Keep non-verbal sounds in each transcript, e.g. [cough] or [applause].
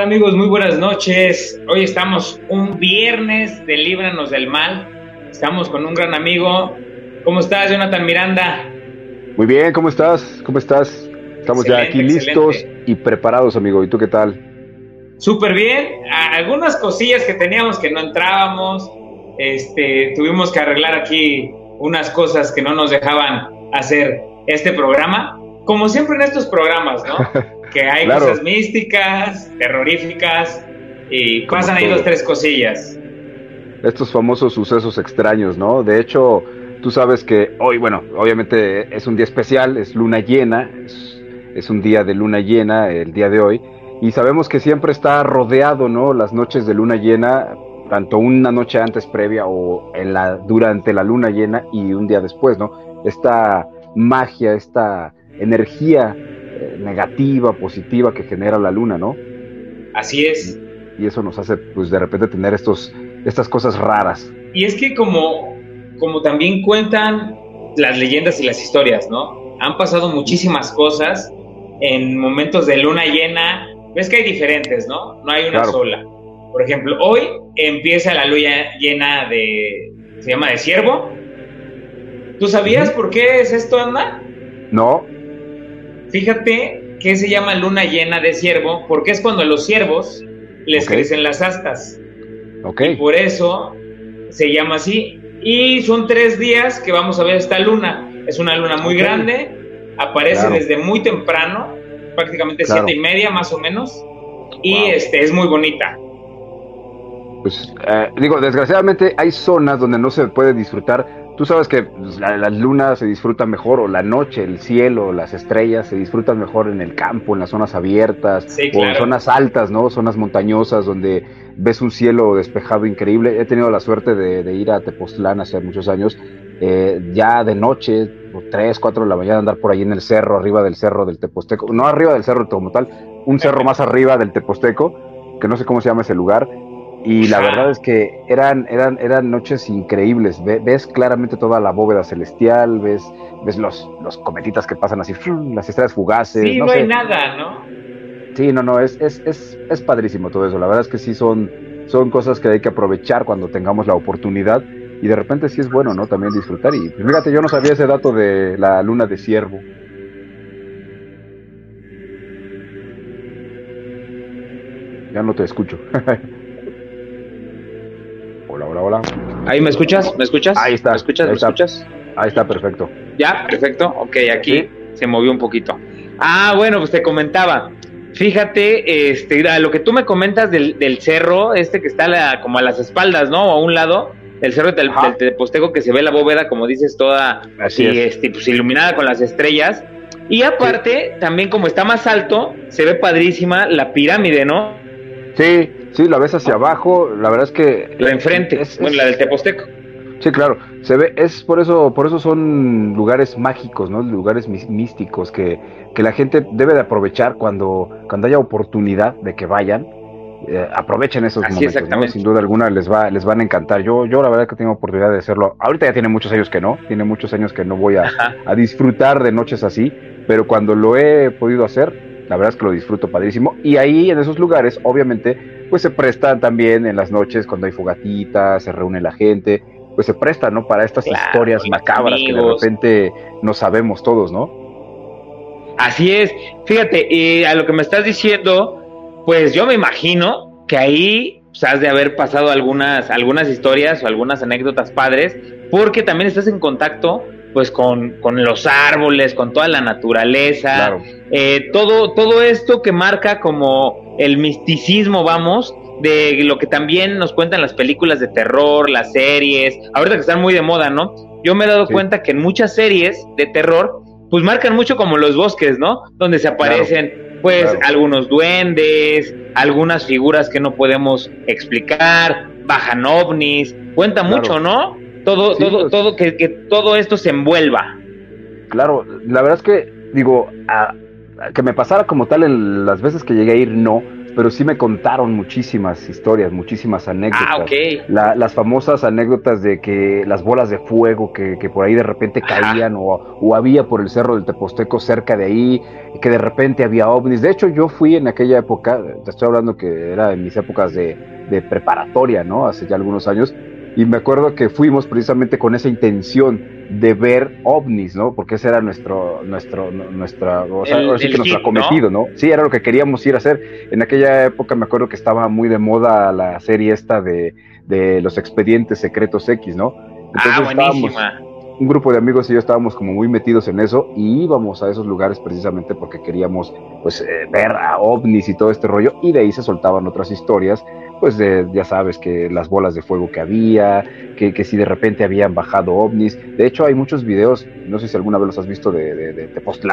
tal amigos? Muy buenas noches. Hoy estamos un viernes de Líbranos del Mal. Estamos con un gran amigo. ¿Cómo estás, Jonathan Miranda? Muy bien, ¿cómo estás? ¿Cómo estás? Estamos ya aquí listos y preparados, amigo. ¿Y tú qué tal? Súper bien. Algunas cosillas que teníamos que no entrábamos. Este, tuvimos que arreglar aquí unas cosas que no nos dejaban hacer este programa. Como siempre en estos programas, ¿no? [laughs] que hay cosas místicas, terroríficas y pasan ahí dos, tres cosillas. Estos famosos sucesos extraños, ¿no? De hecho, tú sabes que hoy, bueno, obviamente es un día especial, es luna llena, es, un día de luna llena el día de hoy, y sabemos que siempre está rodeado, ¿no? Las noches de luna llena, tanto una noche antes previa o en la, durante la luna llena y un día después, ¿no? Esta magia, esta energía eh, negativa, positiva que genera la luna, ¿no? Así es. Y, eso nos hace, pues, de repente tener estos, estas cosas raras. Y es que como, como también cuentan las leyendas y las historias, ¿no? Han pasado muchísimas cosas en momentos de luna llena. Ves que hay diferentes, ¿no? No hay una sola. Por ejemplo, hoy empieza la luna llena de. se llama de ciervo. ¿Tú sabías por qué es esto, Anda? No. Fíjate que se llama luna llena de ciervo porque es cuando a los ciervos les crecen las astas. Ok. Y por eso se llama así. Y son tres días que vamos a ver esta luna. Es una luna muy grande, aparece desde muy temprano, prácticamente siete y media más o menos, y este es muy bonita. Pues eh, digo, desgraciadamente hay zonas donde no se puede disfrutar Tú sabes que pues, la, luna se disfruta mejor, o la noche, el cielo, las estrellas se disfrutan mejor en el campo, en las zonas abiertas, o en zonas altas, ¿no? Zonas montañosas donde ves un cielo despejado increíble. He tenido la suerte de, ir a Tepoztlán hace muchos años, eh, ya de noche, tres, cuatro de la mañana, andar por ahí en el cerro, arriba del cerro del Teposteco, no arriba del cerro como tal, un cerro más arriba del Teposteco, que no sé cómo se llama ese lugar, y la verdad es que eran, eran, eran noches increíbles. ves claramente toda la bóveda celestial, ves, ves los, los cometitas que pasan así, las estrellas fugaces. Sí, no, hay nada, ¿no? Sí, no, no, es, es, es, es padrísimo todo eso. La verdad es que sí son, son cosas que hay que aprovechar cuando tengamos la oportunidad. Y de repente sí es bueno, ¿no? También disfrutar. Y pues, fíjate, yo no sabía ese dato de la luna de ciervo. Ya no te escucho. [laughs] Hola, hola, hola. ¿Ahí me escuchas? ¿Me escuchas? Ahí está. ¿Me escuchas? Ahí ¿Me está. escuchas? Ahí está, perfecto. ¿Ya? Perfecto. Ok, aquí se movió un poquito. Ah, bueno, pues te comentaba. Fíjate, este, lo que tú me comentas del, cerro, este que está como a las espaldas, ¿no? O a un lado, el cerro del, del, que se ve la bóveda, como dices, toda Así este, pues, iluminada con las estrellas. Y aparte, también como está más alto, se ve padrísima la pirámide, ¿no? Sí, Sí, la ves hacia abajo, la verdad es que... La enfrente, es, bueno, la del Teposteco. Sí, claro, se ve, es por eso, por eso son lugares mágicos, ¿no? Lugares místicos que, que la gente debe de aprovechar cuando, cuando haya oportunidad de que vayan. Eh, aprovechen esos momentos, ¿no? sin duda alguna les va, les van a encantar. Yo, yo la verdad que tengo oportunidad de hacerlo. Ahorita ya tiene muchos años que no, tiene muchos años que no voy a, a disfrutar de noches así, pero cuando lo he podido hacer, la verdad es que lo disfruto padrísimo. Y ahí en esos lugares, obviamente, pues se prestan también en las noches cuando hay fogatitas, se reúne la gente, pues se prestan, ¿no? Para estas historias macabras que de repente no sabemos todos, ¿no? Así es. Fíjate, y a lo que me estás diciendo, pues yo me imagino que ahí pues, has de haber pasado algunas, algunas historias o algunas anécdotas padres, porque también estás en contacto pues con, con los árboles, con toda la naturaleza, eh, todo, todo esto que marca como el misticismo, vamos, de lo que también nos cuentan las películas de terror, las series, ahorita que están muy de moda, ¿no? Yo me he dado cuenta que en muchas series de terror, pues marcan mucho como los bosques, ¿no? Donde se aparecen, pues, algunos duendes, algunas figuras que no podemos explicar, bajan ovnis, cuenta mucho, ¿no? Todo, todo, pues. todo, que, que, todo esto se envuelva. Claro, la verdad es que, digo, a, que me pasara como tal en las veces que llegué a ir, no. pero sí me contaron muchísimas historias, muchísimas anécdotas. Ah, ok. las famosas anécdotas de que las bolas de fuego que, por ahí de repente caían o, o, había por el cerro del Teposteco cerca de ahí, que de repente había ovnis. De hecho, yo fui en aquella época, te estoy hablando que era en mis épocas de, de preparatoria, ¿no? Hace ya algunos años y me acuerdo que fuimos precisamente con esa intención de ver ovnis, ¿no? Porque ese era nuestro, nuestro, nuestra, o sea, sí que nuestro acometido, ¿no? Sí, era lo que queríamos ir a hacer. En aquella época me acuerdo que estaba muy de moda la serie esta de, de los expedientes secretos X, ¿no? ah, buenísima. Un grupo de amigos y yo estábamos como muy metidos en eso y íbamos a esos lugares precisamente porque queríamos pues eh, ver a ovnis y todo este rollo y de ahí se soltaban otras historias pues ya sabes que las bolas de fuego que había, que, que, si de repente habían bajado ovnis. De hecho, hay muchos videos, no sé si alguna vez los has visto de, de, de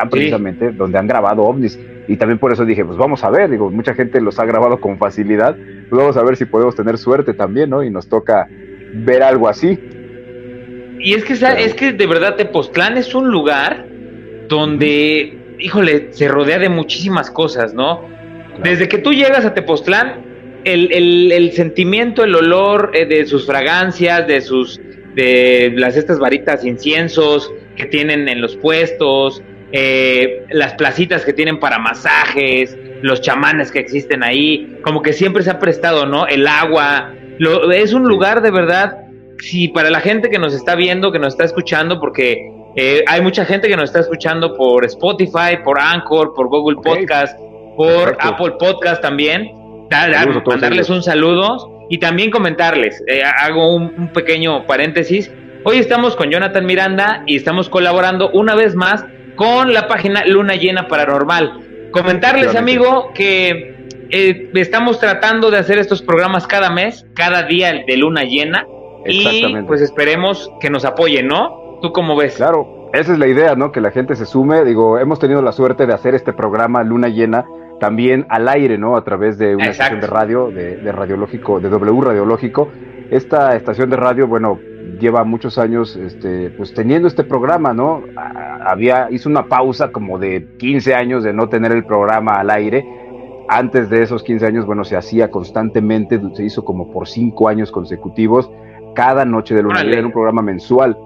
precisamente, donde han grabado ovnis. Y también por eso dije, pues vamos a ver, digo, mucha gente los ha grabado con facilidad, pues vamos a ver si podemos tener suerte también, ¿no? Y nos toca ver algo así. Y es que, es que de verdad Tepoztlán es un lugar donde, híjole, se rodea de muchísimas cosas, ¿no? Desde que tú llegas a Tepoztlán, el, el, sentimiento, el olor eh, de sus fragancias, de sus, de las estas varitas inciensos que tienen en los puestos, eh, las placitas que tienen para masajes, los chamanes que existen ahí, como que siempre se ha prestado, ¿no? El agua, lo, es un lugar de verdad, si para la gente que nos está viendo, que nos está escuchando, porque eh, hay mucha gente que nos está escuchando por Spotify, por Anchor, por Google Podcast, por Apple Podcast también mandarles un saludo y también comentarles, eh, hago un, pequeño paréntesis, hoy estamos con Jonathan Miranda y estamos colaborando una vez más con la página Luna Llena Paranormal. Comentarles, amigo, que eh, estamos tratando de hacer estos programas cada mes, cada día de Luna Llena, y pues esperemos que nos apoyen, ¿no? ¿Tú cómo ves? Claro, esa es la idea, ¿no? Que la gente se sume. Digo, hemos tenido la suerte de hacer este programa Luna Llena también al aire, ¿no? A través de una estación de radio, de, radiológico, de W Radiológico. Esta estación de radio, bueno, lleva muchos años, este, pues teniendo este programa, ¿no? Había, hizo una pausa como de 15 años de no tener el programa al aire. Antes de esos 15 años, bueno, se hacía constantemente, se hizo como por 5 años consecutivos, cada noche de luna era un programa mensual.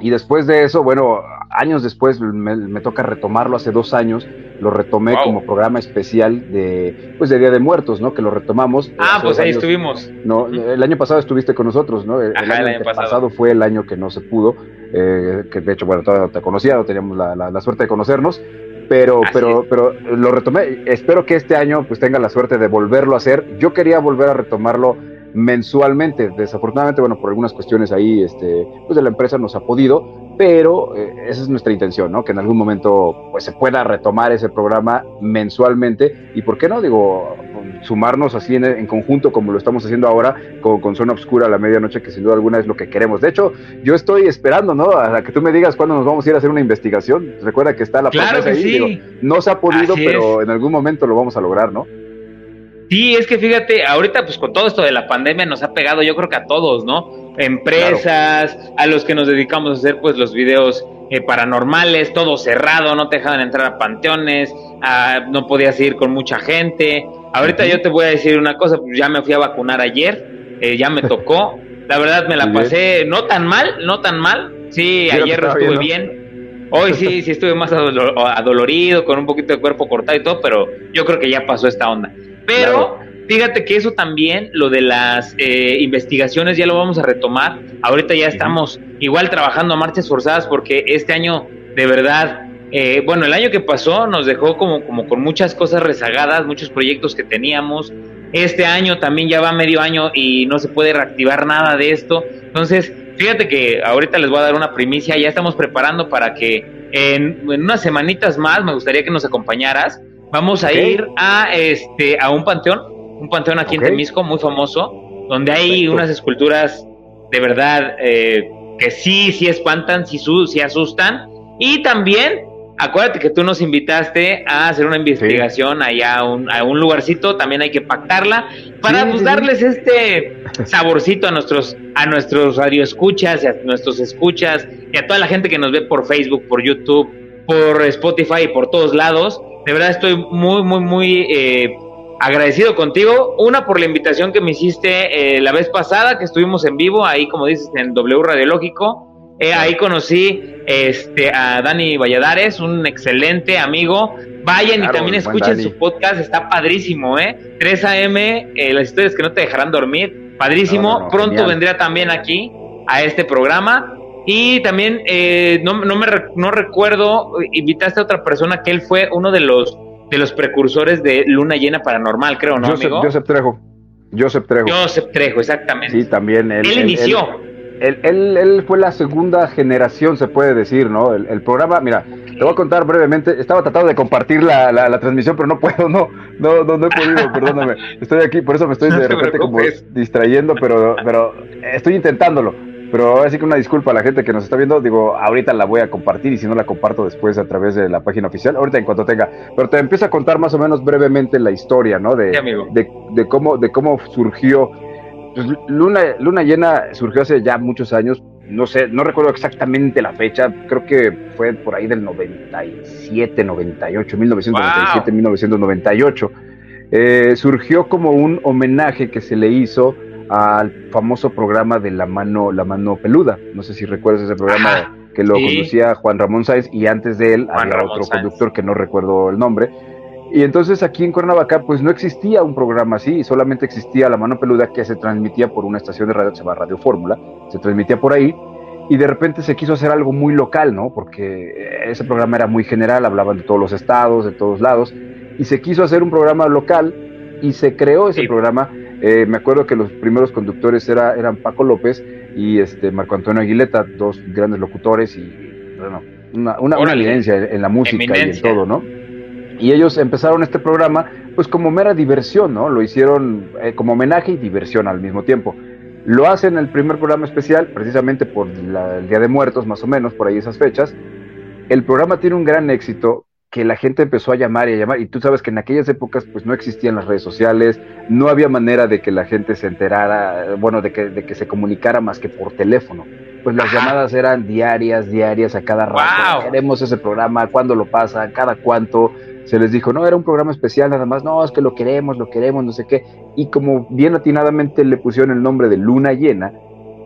Y después de eso, bueno, años después me, toca retomarlo hace dos años, lo retomé como programa especial de, pues de Día de Muertos, ¿no? Que lo retomamos. Ah, pues ahí estuvimos. No, el año pasado estuviste con nosotros, ¿no? El, año, pasado. fue el año que no se pudo, eh, que de hecho, bueno, todavía te conocía, no teníamos la, suerte de conocernos, pero, pero, pero lo retomé. Espero que este año pues tenga la suerte de volverlo a hacer. Yo quería volver a retomarlo mensualmente. Desafortunadamente, bueno, por algunas cuestiones ahí, este, pues de la empresa nos ha podido, pero eh, esa es nuestra intención, ¿no? Que en algún momento pues se pueda retomar ese programa mensualmente y, ¿por qué no? Digo, sumarnos así en, conjunto como lo estamos haciendo ahora con, con, Zona Obscura a la medianoche, que sin duda alguna es lo que queremos. De hecho, yo estoy esperando, ¿no? A que tú me digas cuándo nos vamos a ir a hacer una investigación. Recuerda que está la claro ahí. no se ha podido, pero en algún momento lo vamos a lograr, ¿no? Sí, es que fíjate, ahorita pues con todo esto de la pandemia nos ha pegado yo creo que a todos, ¿no? Empresas, a los que nos dedicamos a hacer pues los videos eh, paranormales, todo cerrado, no te dejaban entrar a panteones, no podías ir con mucha gente. Ahorita yo te voy a decir una cosa, pues ya me fui a vacunar ayer, eh, ya me [laughs] tocó, la verdad me la pasé no tan mal, no tan mal, sí, ayer estuve bien. Hoy sí, sí estuve más adolorido, con un poquito de cuerpo cortado y todo, pero yo creo que ya pasó esta onda. Pero fíjate que eso también, lo de las eh, investigaciones, ya lo vamos a retomar. Ahorita ya estamos igual trabajando a marchas forzadas porque este año, de verdad, eh, bueno, el año que pasó nos dejó como, como con muchas cosas rezagadas, muchos proyectos que teníamos. Este año también ya va medio año y no se puede reactivar nada de esto. Entonces, fíjate que ahorita les voy a dar una primicia, ya estamos preparando para que en, en unas semanitas más me gustaría que nos acompañaras Vamos a ir a este a un panteón, un panteón aquí en Temisco muy famoso, donde hay unas esculturas de verdad eh, que sí, sí espantan, sí, sí asustan. Y también, acuérdate que tú nos invitaste a hacer una investigación allá a un, a un lugarcito, también hay que pactarla para pues, darles este saborcito a nuestros a nuestros radioescuchas y a nuestros escuchas y a toda la gente que nos ve por Facebook, por YouTube, por Spotify y por todos lados. De verdad estoy muy, muy, muy, eh, agradecido contigo. Una por la invitación que me hiciste eh, la vez pasada, que estuvimos en vivo, ahí como dices, en W Radiológico. Eh, ahí conocí este, a Dani Valladares, un excelente amigo. Vayan y también escuchen su podcast, está padrísimo, ¿eh? 3 AM, eh, las historias que no te dejarán dormir, padrísimo. Pronto vendría también aquí a este programa. Y también, eh, no, no, me no recuerdo, invitaste a otra persona que él fue uno de los de los precursores de Luna Llena Paranormal, creo, ¿no, Joseph, amigo? Joseph Trejo. Joseph Trejo. Joseph Trejo, exactamente. Sí, también. Él, él, inició. Él, él, él, fue la segunda generación, se puede decir, ¿no? El, programa, mira, te voy a contar brevemente. Estaba tratando de compartir la, la, la transmisión, pero no puedo, no, no, no, no he podido, [laughs] perdóname. Estoy aquí, por eso me estoy de repente como distrayendo, pero, pero estoy intentándolo. Pero ahora sí que una disculpa a la gente que nos está viendo. Digo, ahorita la voy a compartir y si no la comparto después a través de la página oficial, ahorita en cuanto tenga. Pero te empiezo a contar más o menos brevemente la historia, ¿no? De, de, de, cómo, de cómo surgió. Pues, Luna, Luna Llena surgió hace ya muchos años. No sé, no recuerdo exactamente la fecha. Creo que fue por ahí del 97, 98, 1997, wow. 1998. Eh, surgió como un homenaje que se le hizo al famoso programa de la mano, la mano peluda. No sé si recuerdas ese programa Ajá, que lo sí. conducía Juan Ramón Sáenz y antes de él Juan había Ramón otro Sáenz. conductor que no recuerdo el nombre. Y entonces aquí en Cuernavaca pues no existía un programa así, solamente existía la mano peluda que se transmitía por una estación de radio que se llama Radio Fórmula, se transmitía por ahí y de repente se quiso hacer algo muy local, ¿no? Porque ese programa era muy general, hablaban de todos los estados, de todos lados y se quiso hacer un programa local y se creó ese sí. programa eh, me acuerdo que los primeros conductores era, eran Paco López y este Marco Antonio Aguileta, dos grandes locutores y bueno, una, una, una evidencia en la música Eminencia. y en todo, ¿no? Y ellos empezaron este programa pues como mera diversión, ¿no? Lo hicieron eh, como homenaje y diversión al mismo tiempo. Lo hacen el primer programa especial, precisamente por la, el Día de Muertos, más o menos, por ahí esas fechas. El programa tiene un gran éxito que la gente empezó a llamar y a llamar, y tú sabes que en aquellas épocas pues no existían las redes sociales, no había manera de que la gente se enterara, bueno, de que, de que se comunicara más que por teléfono. Pues las Ajá. llamadas eran diarias, diarias, a cada rato, wow. queremos ese programa, cuándo lo pasa, cada cuánto. Se les dijo, no, era un programa especial nada más, no, es que lo queremos, lo queremos, no sé qué. Y como bien atinadamente le pusieron el nombre de Luna Llena,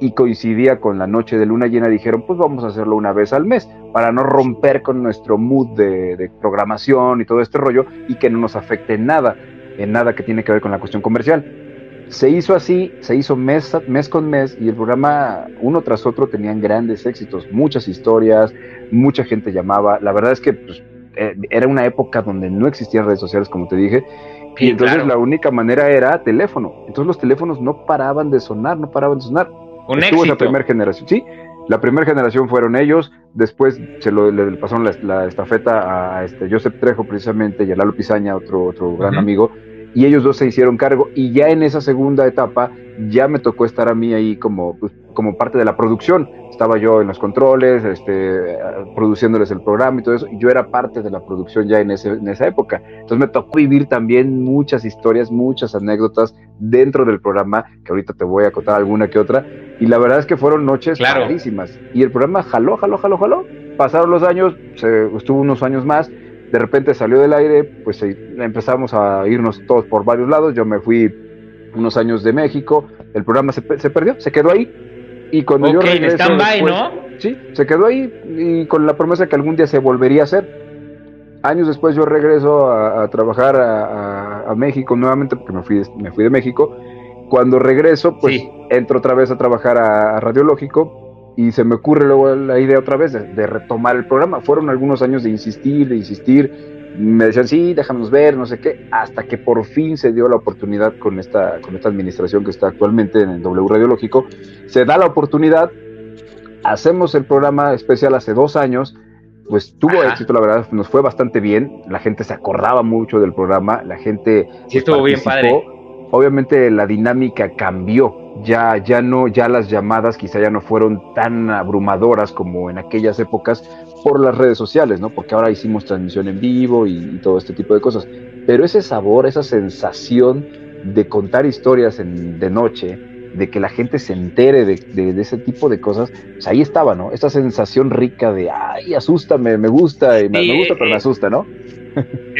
y coincidía con la noche de luna llena, dijeron, pues vamos a hacerlo una vez al mes, para no romper con nuestro mood de, de, programación y todo este rollo, y que no nos afecte en nada, en nada que tiene que ver con la cuestión comercial. Se hizo así, se hizo mes, mes con mes, y el programa uno tras otro tenían grandes éxitos, muchas historias, mucha gente llamaba, la verdad es que pues, eh, era una época donde no existían redes sociales, como te dije, y entonces claro. la única manera era teléfono. Entonces los teléfonos no paraban de sonar, no paraban de sonar un Estuvo éxito. esa primera generación, sí. La primera generación fueron ellos, después se lo, le pasaron la, la, estafeta a este Joseph Trejo precisamente y a Lalo Pizaña, otro, otro gran uh -huh. amigo, y ellos dos se hicieron cargo y ya en esa segunda etapa ya me tocó estar a mí ahí como, pues, como parte de la producción. Estaba yo en los controles, este, produciéndoles el programa y todo eso, y yo era parte de la producción ya en, ese, en esa época. Entonces me tocó vivir también muchas historias, muchas anécdotas dentro del programa, que ahorita te voy a contar alguna que otra, y la verdad es que fueron noches claro. clarísimas. Y el programa jaló, jaló, jaló, jaló. Pasaron los años, se, estuvo unos años más, de repente salió del aire, pues empezamos a irnos todos por varios lados, yo me fui unos años de México, el programa se, se perdió, se quedó ahí, y cuando okay, yo regreso stand by, después, ¿no? Sí, se quedó ahí y con la promesa que algún día se volvería a hacer. Años después yo regreso a, a trabajar a, a, a, México nuevamente porque me fui, me fui de México. Cuando regreso, pues sí. entro otra vez a trabajar a, Radiológico y se me ocurre luego la idea otra vez de, de, retomar el programa. Fueron algunos años de insistir, de insistir. Me decían, sí, déjanos ver, no sé qué, hasta que por fin se dio la oportunidad con esta, con esta administración que está actualmente en el W Radiológico. Se da la oportunidad, hacemos el programa especial hace dos años, pues tuvo Ajá. éxito, la verdad, nos fue bastante bien, la gente se acordaba mucho del programa, la gente... Sí, estuvo bien padre. Obviamente la dinámica cambió, ya, ya no, ya las llamadas quizá ya no fueron tan abrumadoras como en aquellas épocas por las redes sociales, ¿no? Porque ahora hicimos transmisión en vivo y, y todo este tipo de cosas. Pero ese sabor, esa sensación de contar historias en, de noche, de que la gente se entere de, de, de, ese tipo de cosas, pues ahí estaba, ¿no? Esta sensación rica de, ay, asústame, me gusta, y me, sí, me gusta, pero me asusta, ¿no?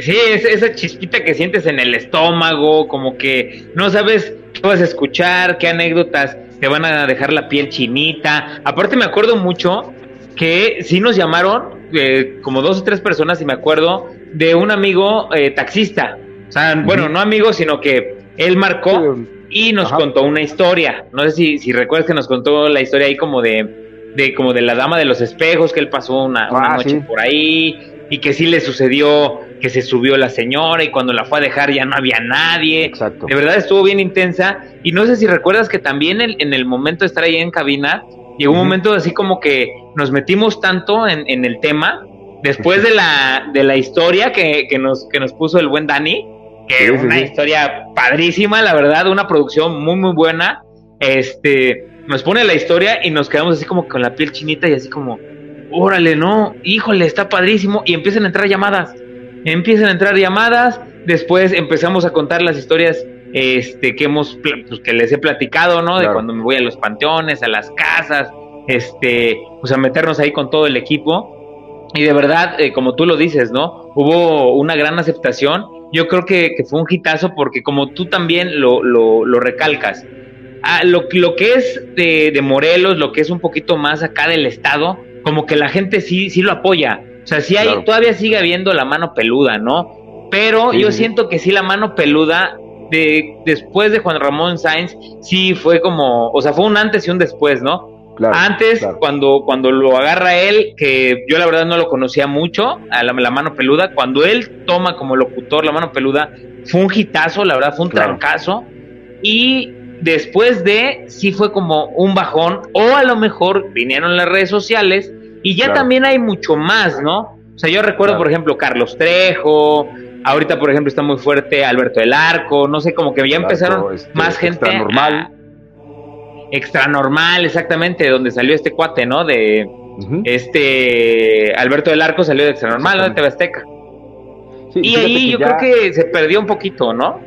Sí, esa chispita que sientes en el estómago, como que no sabes qué vas a escuchar, qué anécdotas te van a dejar la piel chinita. Aparte me acuerdo mucho que sí nos llamaron, eh, como dos o tres personas, y me acuerdo, de un amigo eh, taxista. O sea, bueno, no amigo, sino que él marcó y nos contó una historia. No sé si, si recuerdas que nos contó la historia ahí como de, de como de la dama de los espejos, que él pasó una, ah, noche por ahí y que sí le sucedió que se subió la señora y cuando la fue a dejar ya no había nadie. Exacto. De verdad estuvo bien intensa y no sé si recuerdas que también en, el momento de estar ahí en cabina, llegó un momento así como que nos metimos tanto en, en el tema después de la, de la historia que, que, nos, que nos puso el buen Dani, que es una historia padrísima, la verdad, una producción muy, muy buena. Este, nos pone la historia y nos quedamos así como con la piel chinita y así como, órale, no, híjole, está padrísimo. Y empiezan a entrar llamadas, empiezan a entrar llamadas, después empezamos a contar las historias este, que hemos, pues, que les he platicado, ¿no? De cuando me voy a los panteones, a las casas, este, pues a meternos ahí con todo el equipo. Y de verdad, eh, como tú lo dices, ¿no? Hubo una gran aceptación yo creo que, fue un hitazo porque como tú también lo, lo, recalcas, ah, lo, lo, que es de, Morelos, lo que es un poquito más acá del estado, como que la gente sí, sí lo apoya. O sea, sí hay, todavía sigue habiendo la mano peluda, ¿no? Pero yo siento que sí la mano peluda de, después de Juan Ramón Sáenz, sí fue como, o sea, fue un antes y un después, ¿no? Antes, cuando, cuando lo agarra él, que yo la verdad no lo conocía mucho, a la, mano peluda, cuando él toma como locutor la mano peluda, fue un hitazo, la verdad, fue un trancazo. Y después de, sí fue como un bajón, o a lo mejor vinieron las redes sociales, y ya también hay mucho más, ¿no? O sea, yo recuerdo, por ejemplo, Carlos Trejo, ahorita, por ejemplo, está muy fuerte Alberto del Arco, no sé, como que ya empezaron este, más gente. normal. Extra normal, exactamente, donde salió este cuate, ¿no? De este Alberto del Arco salió de Extra Normal, ¿no? De TV Azteca. y ahí yo creo que se perdió un poquito, ¿no?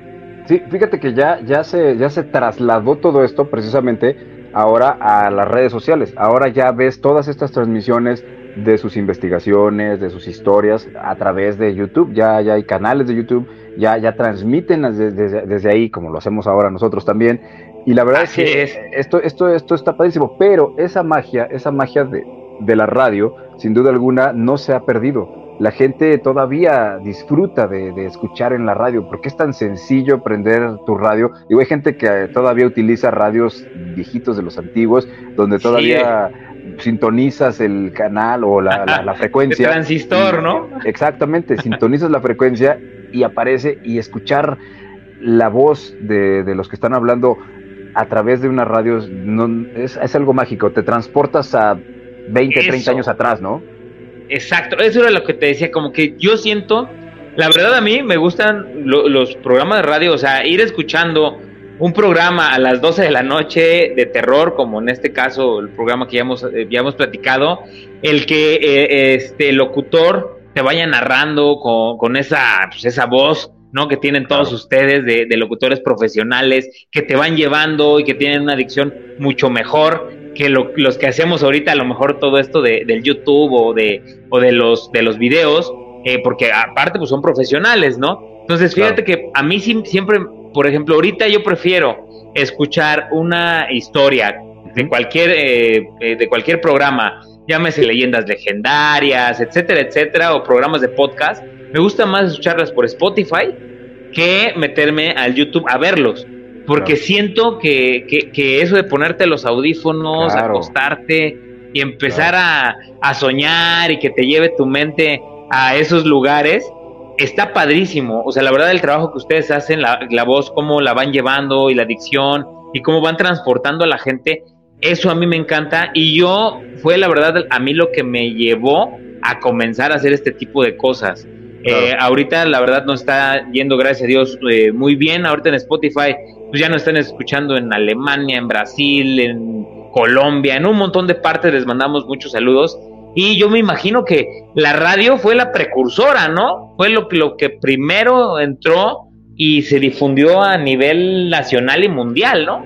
Sí, fíjate que ya, ya, se, ya se trasladó todo esto precisamente ahora a las redes sociales. Ahora ya ves todas estas transmisiones de sus investigaciones, de sus historias a través de YouTube. Ya, ya hay canales de YouTube, ya, ya transmiten desde, desde ahí, como lo hacemos ahora nosotros también. Y la verdad es que Esto, esto, esto está padrísimo, pero esa magia, esa magia de, de, la radio, sin duda alguna, no se ha perdido. La gente todavía disfruta de, de, escuchar en la radio, porque es tan sencillo prender tu radio. Digo, hay gente que todavía utiliza radios viejitos de los antiguos, donde todavía sintonizas el canal o la, la, [laughs] frecuencia. El transistor, ¿no? Exactamente, sintonizas la frecuencia y aparece y escuchar la voz de, de, los que están hablando a través de una radio no, es, es, algo mágico, te transportas a 20, 30 años atrás, ¿no? Exacto, eso era lo que te decía, como que yo siento, la verdad a mí me gustan los programas de radio, o sea, ir escuchando un programa a las 12 de la noche de terror, como en este caso el programa que ya hemos, eh, ya hemos platicado, el que eh, este locutor te vaya narrando con, con esa, pues, esa voz ¿no? Que tienen todos ustedes de, locutores profesionales que te van llevando y que tienen una adicción mucho mejor que los que hacemos ahorita, a lo mejor todo esto de, del YouTube o de, o de los de los videos, eh, porque aparte pues son profesionales, ¿no? Entonces fíjate que a mí siempre, por ejemplo, ahorita yo prefiero escuchar una historia de cualquier, eh, eh, de cualquier programa, llámese leyendas legendarias, etcétera, etcétera, o programas de podcast, me gusta más escucharlas por Spotify que meterme al YouTube a verlos. Porque siento que, que, eso de ponerte los audífonos, acostarte y empezar a, a, soñar y que te lleve tu mente a esos lugares, está padrísimo. O sea, la verdad, el trabajo que ustedes hacen, la, la voz, cómo la van llevando y la dicción y cómo van transportando a la gente, eso a mí me encanta. Y yo, fue la verdad, a mí lo que me llevó a comenzar a hacer este tipo de cosas. Eh, ahorita la verdad no está yendo, gracias a Dios, eh, muy bien. Ahorita en Spotify, pues ya nos están escuchando en Alemania, en Brasil, en Colombia, en un montón de partes les mandamos muchos saludos. Y yo me imagino que la radio fue la precursora, ¿no? Fue lo, lo que primero entró y se difundió a nivel nacional y mundial, ¿no?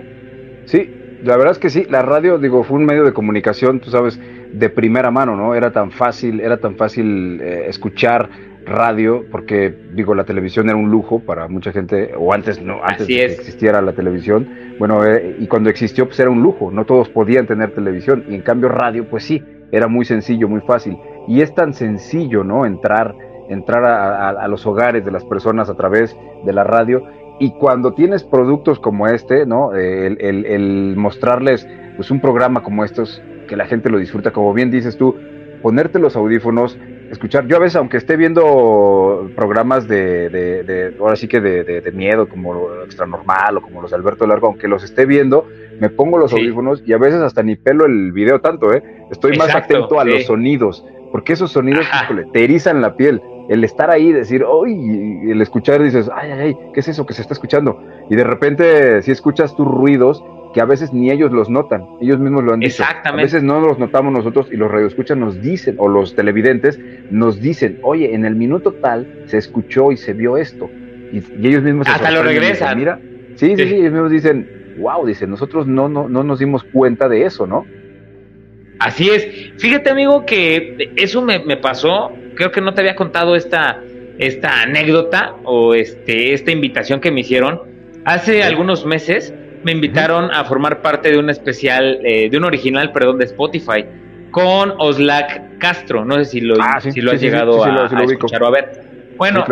Sí, la verdad es que sí, la radio, digo, fue un medio de comunicación, tú sabes, de primera mano, ¿no? Era tan fácil, era tan fácil eh, escuchar radio, porque digo, la televisión era un lujo para mucha gente, o antes no, antes de que existiera la televisión, bueno, eh, y cuando existió, pues era un lujo, no todos podían tener televisión, y en cambio radio, pues sí, era muy sencillo, muy fácil, y es tan sencillo, ¿no? Entrar, entrar a, los hogares de las personas a través de la radio, y cuando tienes productos como este, ¿no? El, mostrarles, pues un programa como estos, que la gente lo disfruta, como bien dices tú, ponerte los audífonos, escuchar. Yo a veces, aunque esté viendo programas de, de, ahora sí que de, miedo, como Extra Normal o como los de Alberto Largo, aunque los esté viendo, me pongo los audífonos y a veces hasta ni pelo el video tanto, ¿eh? Estoy más atento a los sonidos, porque esos sonidos, te erizan la piel. El estar ahí, decir, ¡ay! el escuchar, dices, ¡ay, ay, ay! ¿Qué es eso que se está escuchando? Y de repente, si escuchas tus ruidos, que a veces ni ellos los notan, ellos mismos lo han dicho. Exactamente. A veces no los notamos nosotros y los radioescuchas nos dicen, o los televidentes nos dicen, oye, en el minuto tal se escuchó y se vio esto. Y, ellos mismos Hasta lo regresan. Mira, sí, sí, sí, ellos mismos dicen, wow, dicen, nosotros no, no, no nos dimos cuenta de eso, ¿no? Así es. Fíjate, amigo, que eso me, me pasó, creo que no te había contado esta, esta anécdota o este, esta invitación que me hicieron hace algunos meses me invitaron a formar parte de un especial, eh, de un original, perdón, de Spotify, con Oslac Castro. No sé si lo, ah, si lo has llegado a, escuchar o a ver. Bueno,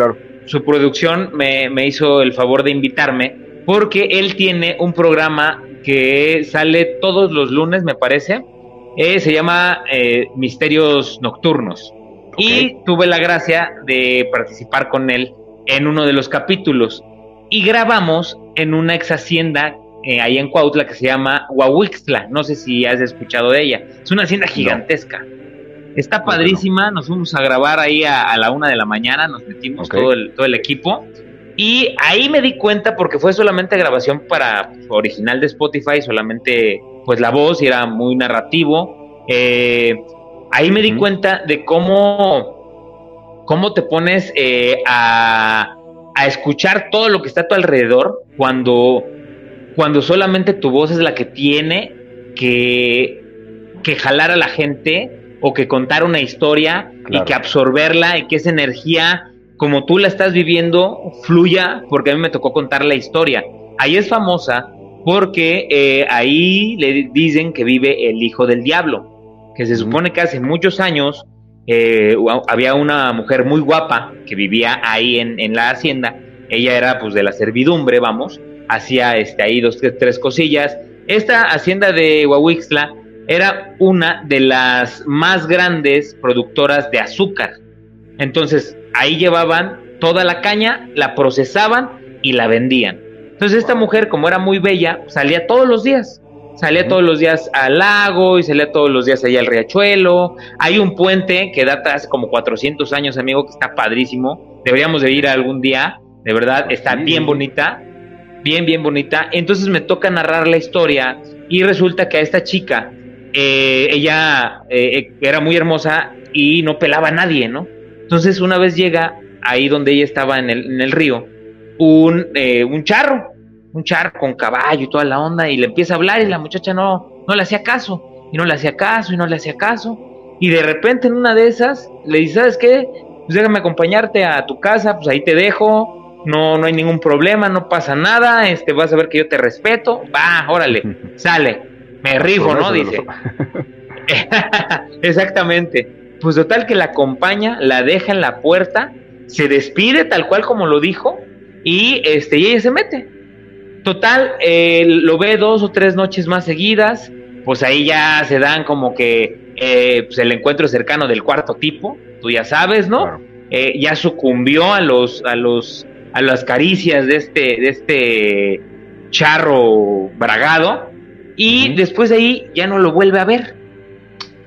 su producción me, hizo el favor de invitarme porque él tiene un programa que sale todos los lunes, me parece. Eh, se llama eh, Misterios Nocturnos. Y tuve la gracia de participar con él en uno de los capítulos. Y grabamos en una ex hacienda eh, ahí en Cuautla que se llama Huahuixtla. No sé si has escuchado de ella. Es una hacienda gigantesca. Está padrísima. Nos fuimos a grabar ahí a, la una de la mañana. Nos metimos todo, el, todo el equipo. Y ahí me di cuenta, porque fue solamente grabación para original de Spotify, solamente pues la voz y era muy narrativo. Eh, ahí me di cuenta de cómo, cómo te pones eh, a, a escuchar todo lo que está a tu alrededor cuando cuando solamente tu voz es la que tiene que, que jalar a la gente o que contar una historia y que absorberla y que esa energía, como tú la estás viviendo, fluya, porque a mí me tocó contar la historia. Ahí es famosa porque eh, ahí le dicen que vive el hijo del diablo, que se supone que hace muchos años eh, había una mujer muy guapa que vivía ahí en, en la hacienda, ella era pues de la servidumbre, vamos, hacía este, ahí dos, tres, tres cosillas. Esta hacienda de Huahuixla era una de las más grandes productoras de azúcar. Entonces, ahí llevaban toda la caña, la procesaban y la vendían. Entonces, esta mujer, como era muy bella, salía todos los días. Salía todos los días al lago y salía todos los días allá al riachuelo. Hay un puente que data hace como 400 años, amigo, que está padrísimo. Deberíamos de ir algún día. De verdad, está bien bonita bien, bien bonita. Entonces me toca narrar la historia y resulta que a esta chica, eh, ella eh, era muy hermosa y no pelaba a nadie, ¿no? Entonces una vez llega ahí donde ella estaba en el, en el río, un, eh, un charro, un charro con caballo y toda la onda, y le empieza a hablar y la muchacha no, no le hacía caso, y no le hacía caso, y no le hacía caso. Y de repente en una de esas le dice, ¿sabes qué? Pues déjame acompañarte a tu casa, pues ahí te dejo, no, no hay ningún problema, no pasa nada, este, vas a ver que yo te respeto, va, órale, [laughs] sale, me rifo, ¿no? Dice. [laughs] [laughs] Exactamente. Pues total que la acompaña, la deja en la puerta, se despide tal cual como lo dijo, y este, y ella se mete. Total, eh, lo ve dos o tres noches más seguidas, pues ahí ya se dan como que eh, pues el encuentro cercano del cuarto tipo, tú ya sabes, ¿no? Eh, ya sucumbió a los, a los a las caricias de este, de este charro bragado y después de ahí ya no lo vuelve a ver.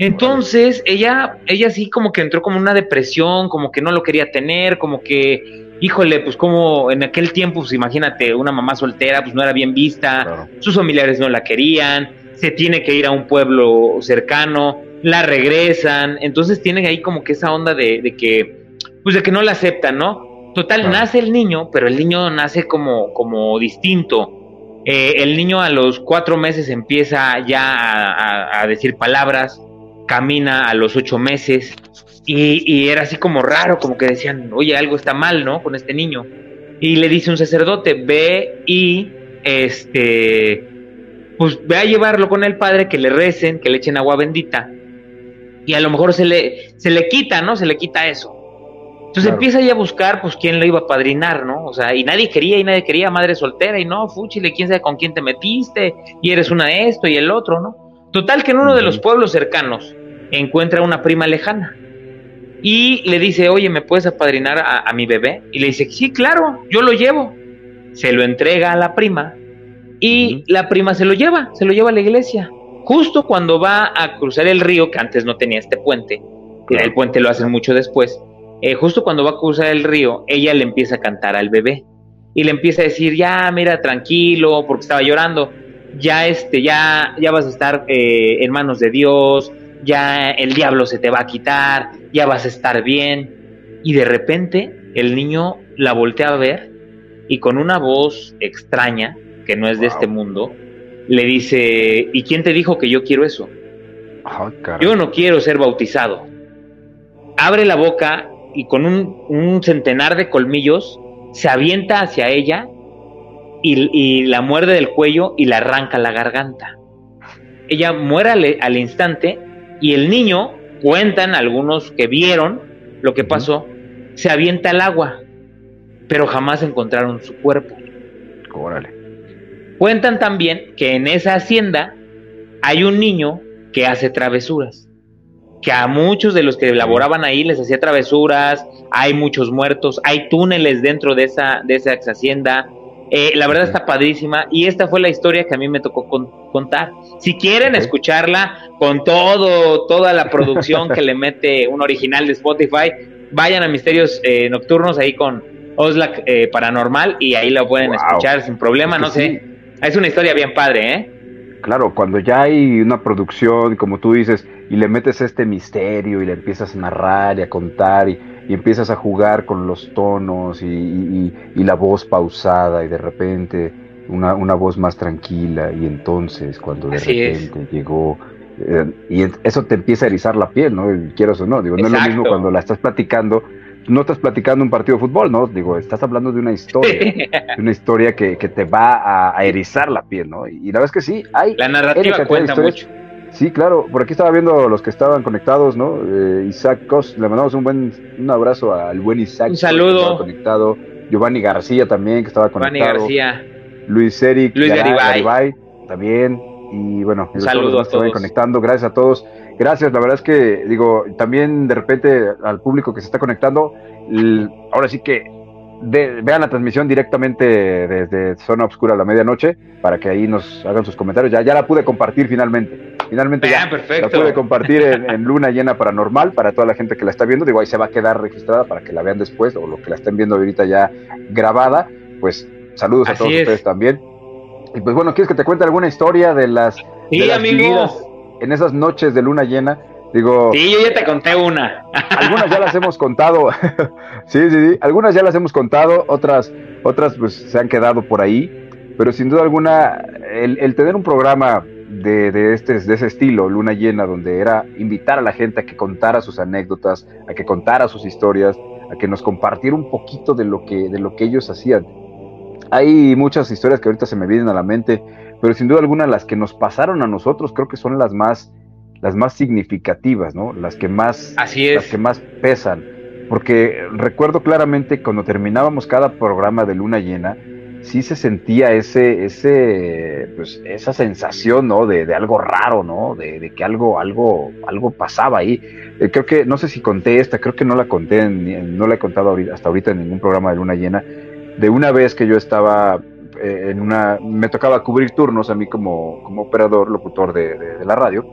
Entonces ella, ella sí como que entró como una depresión, como que no lo quería tener, como que, híjole, pues como en aquel tiempo, pues imagínate, una mamá soltera, pues no era bien vista, sus familiares no la querían, se tiene que ir a un pueblo cercano, la regresan, entonces tienen ahí como que esa onda de, de que, pues de que no la aceptan, ¿no? Total, nace el niño, pero el niño nace como, como distinto. Eh, el niño a los cuatro meses empieza ya a, decir palabras, camina a los ocho meses y, y, era así como raro, como que decían, oye, algo está mal, ¿no? Con este niño. Y le dice un sacerdote, ve y, este, pues ve a llevarlo con el padre, que le recen, que le echen agua bendita. Y a lo mejor se le, se le quita, ¿no? Se le quita eso. Entonces empieza ahí a buscar, pues, quién lo iba a padrinar, ¿no? O sea, y nadie quería, y nadie quería, madre soltera, y no, fúchile, quién sabe con quién te metiste, y eres una de esto y el otro, ¿no? Total que en uno de los pueblos cercanos encuentra una prima lejana y le dice, oye, ¿me puedes apadrinar a, mi bebé? Y le dice, sí, claro, yo lo llevo. Se lo entrega a la prima y la prima se lo lleva, se lo lleva a la iglesia. Justo cuando va a cruzar el río, que antes no tenía este puente, el puente lo hacen mucho después, eh, justo cuando va a cruzar el río, ella le empieza a cantar al bebé y le empieza a decir, ya, mira, tranquilo, porque estaba llorando, ya, este, ya, ya vas a estar eh, en manos de Dios, ya el diablo se te va a quitar, ya vas a estar bien. Y de repente el niño la voltea a ver y con una voz extraña, que no es de este mundo, le dice, ¿y quién te dijo que yo quiero eso? yo no quiero ser bautizado. Abre la boca y con un, centenar de colmillos se avienta hacia ella y, y, la muerde del cuello y la arranca la garganta. Ella muere al instante y el niño, cuentan algunos que vieron lo que pasó, se avienta al agua, pero jamás encontraron su cuerpo. Órale. Cuentan también que en esa hacienda hay un niño que hace travesuras, que a muchos de los que laboraban ahí les hacía travesuras, hay muchos muertos, hay túneles dentro de esa, de esa ex hacienda, eh, la verdad está padrísima y esta fue la historia que a mí me tocó contar. Si quieren escucharla con todo, toda la producción que le mete un original de Spotify, vayan a Misterios eh, Nocturnos ahí con Oslac eh, Paranormal y ahí lo pueden escuchar sin problema, no sé. Es una historia bien padre, ¿eh? Claro, cuando ya hay una producción, como tú dices, y le metes este misterio y le empiezas a narrar y a contar y y empiezas a jugar con los tonos y, la voz pausada y de repente una, una, voz más tranquila y entonces cuando de repente llegó eh, y eso te empieza a erizar la piel, ¿no? Quieras o no, digo, no es lo mismo cuando la estás platicando, no estás platicando un partido de fútbol, ¿no? Digo, estás hablando de una historia, de una historia que, que te va a, erizar la piel, ¿no? Y, la verdad es que sí, hay... La narrativa cuenta mucho Sí, claro, por aquí estaba viendo los que estaban conectados, ¿no? Eh, Isaac Cos, le mandamos un buen un abrazo al buen Isaac. Un saludo. conectado. Giovanni García también, que estaba conectado. Giovanni García. Luis Eric. Luis Garibay. también. Y bueno, un saludo a todos. conectando. Gracias a todos. Gracias, la verdad es que, digo, también de repente al público que se está conectando, ahora sí que vean la transmisión directamente desde Zona Obscura a la medianoche para que ahí nos hagan sus comentarios. Ya, ya la pude compartir finalmente. Finalmente ya la pude compartir en, [laughs] Luna Llena Paranormal para toda la gente que la está viendo. Digo, ahí se va a quedar registrada para que la vean después o lo que la estén viendo ahorita ya grabada. Pues saludos a todos ustedes también. Y pues bueno, ¿quieres que te cuente alguna historia de las, sí, en esas noches de Luna Llena? Digo, sí, yo ya te conté una. [laughs] algunas ya las hemos contado. [laughs] sí, sí, sí. Algunas ya las hemos contado, otras, otras pues se han quedado por ahí. Pero sin duda alguna, el, tener un programa de, de, este, de ese estilo, Luna Llena, donde era invitar a la gente a que contara sus anécdotas, a que contara sus historias, a que nos compartiera un poquito de lo que, de lo que ellos hacían. Hay muchas historias que ahorita se me vienen a la mente, pero sin duda alguna las que nos pasaron a nosotros creo que son las más las más significativas, ¿no? Las que más, Así las que más pesan. Porque recuerdo claramente cuando terminábamos cada programa de Luna Llena, sí se sentía ese, ese, pues, esa sensación, ¿no? De, de algo raro, ¿no? De, de, que algo, algo, algo pasaba ahí. Eh, creo que, no sé si conté esta, creo que no la conté, no la he contado hasta ahorita en ningún programa de Luna Llena, de una vez que yo estaba eh, en una, me tocaba cubrir turnos a mí como, como operador, locutor de, de la radio,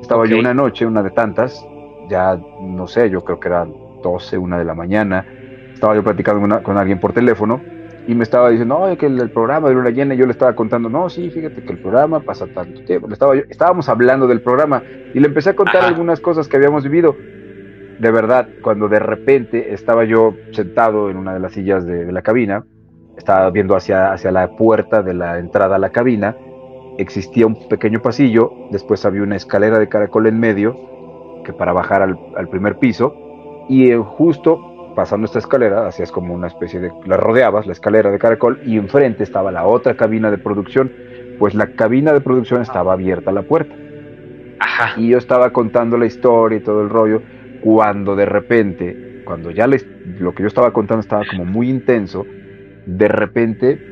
estaba yo una noche, una de tantas, ya no sé, yo creo que eran 12, una de la mañana, estaba yo platicando con alguien por teléfono y me estaba diciendo, oye, que el, programa de Luna Llena, y yo le estaba contando, no, sí, fíjate que el programa pasa tanto tiempo, estaba estábamos hablando del programa y le empecé a contar algunas cosas que habíamos vivido. De verdad, cuando de repente estaba yo sentado en una de las sillas de, de la cabina, estaba viendo hacia, hacia la puerta de la entrada a la cabina, existía un pequeño pasillo, después había una escalera de caracol en medio que para bajar al, al primer piso. Y eh, justo pasando esta escalera, hacías como una especie de, la rodeabas, la escalera de caracol, y enfrente estaba la otra cabina de producción. Pues la cabina de producción estaba abierta a la puerta. Ajá. Y yo estaba contando la historia y todo el rollo, cuando de repente, cuando ya les, lo que yo estaba contando estaba como muy intenso, de repente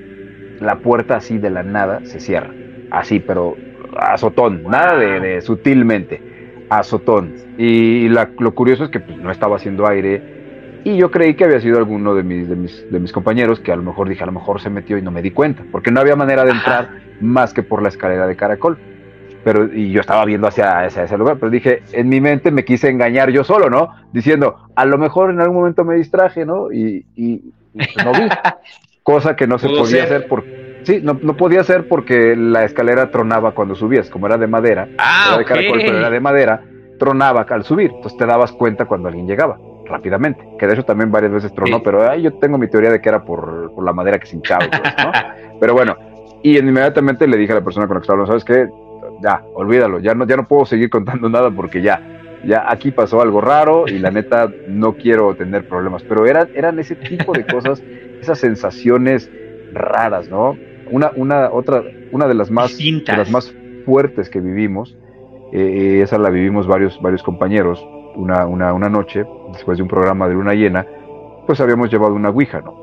la puerta así de la nada se cierra. Así, pero azotón, nada de, de sutilmente, azotón. Y la- lo curioso es que pues, no estaba haciendo aire. Y yo creí que había sido alguno de mis, de, mis, de mis compañeros que a lo mejor dije, a lo mejor se metió y no me di cuenta, porque no había manera de entrar más que por la escalera de caracol pero y yo estaba viendo hacia, hacia ese lugar, pero dije, en mi mente me quise engañar yo solo, ¿no? Diciendo, a lo mejor en algún momento me distraje, ¿no? Y, y- y, pues, no vi, [laughs] cosa que no se podía ser. hacer por, sí, no, no podía hacer porque la escalera tronaba cuando subías, como era de madera, Ah, era de caracol, pero era de madera, tronaba al subir, entonces te dabas cuenta cuando alguien llegaba rápidamente, que de hecho también varias veces tronó, Sí. pero ay, yo tengo mi teoría de que era por, por la madera que se hinchaba, eso, ¿no? [laughs] Pero bueno, y inmediatamente le dije a la persona con la que estaba hablando, ¿sabes qué? Ya, olvídalo, ya no, ya no puedo seguir contando [laughs] nada porque ya, ya aquí pasó algo raro y la neta no quiero tener problemas. Pero eran, eran ese tipo de cosas, [laughs] esas sensaciones raras, ¿no? Una, una, otra, una de las más, de las más fuertes que vivimos, eh, esa la vivimos varios, varios compañeros, una, una, una noche, después de un programa de luna llena, pues habíamos llevado una ouija, ¿no?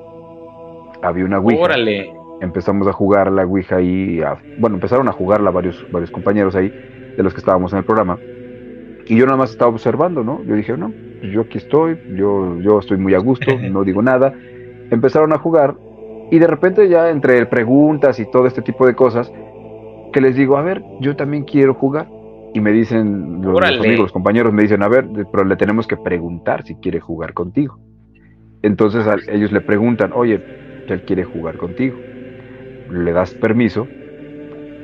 Había una ouija Órale. Empezamos a jugar la Ouija ahí, a- bueno, empezaron a jugarla varios, varios compañeros ahí, de los que estábamos en el programa, y yo nada más estaba observando, ¿no? Yo dije, no, pues yo aquí estoy, yo, yo estoy muy a gusto, [laughs] no digo nada. Empezaron a jugar, y de repente ya entre preguntas y todo este tipo de cosas, que les digo, a ver, yo también quiero jugar. Y me dicen, los, amigos, los compañeros me dicen, a ver, pero le tenemos que preguntar si quiere jugar contigo. Entonces a- ellos le preguntan, oye, él quiere jugar contigo le das permiso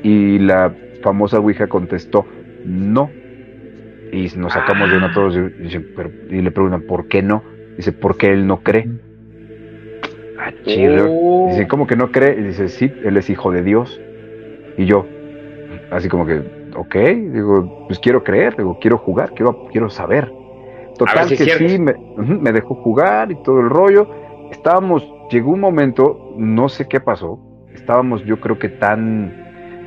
y la famosa Ouija contestó no y nos sacamos de una todos y, pero- y le preguntan ¿por qué no? dice porque él no cree ah, chido. Oh. dice ¿cómo que no cree? y dice sí, él es hijo de Dios y yo así como que ok, digo pues quiero creer, digo quiero jugar quiero, quiero saber total si que sí me, me dejó jugar y todo el rollo. Estábamos, llegó un momento, no sé qué pasó, estábamos yo creo que tan,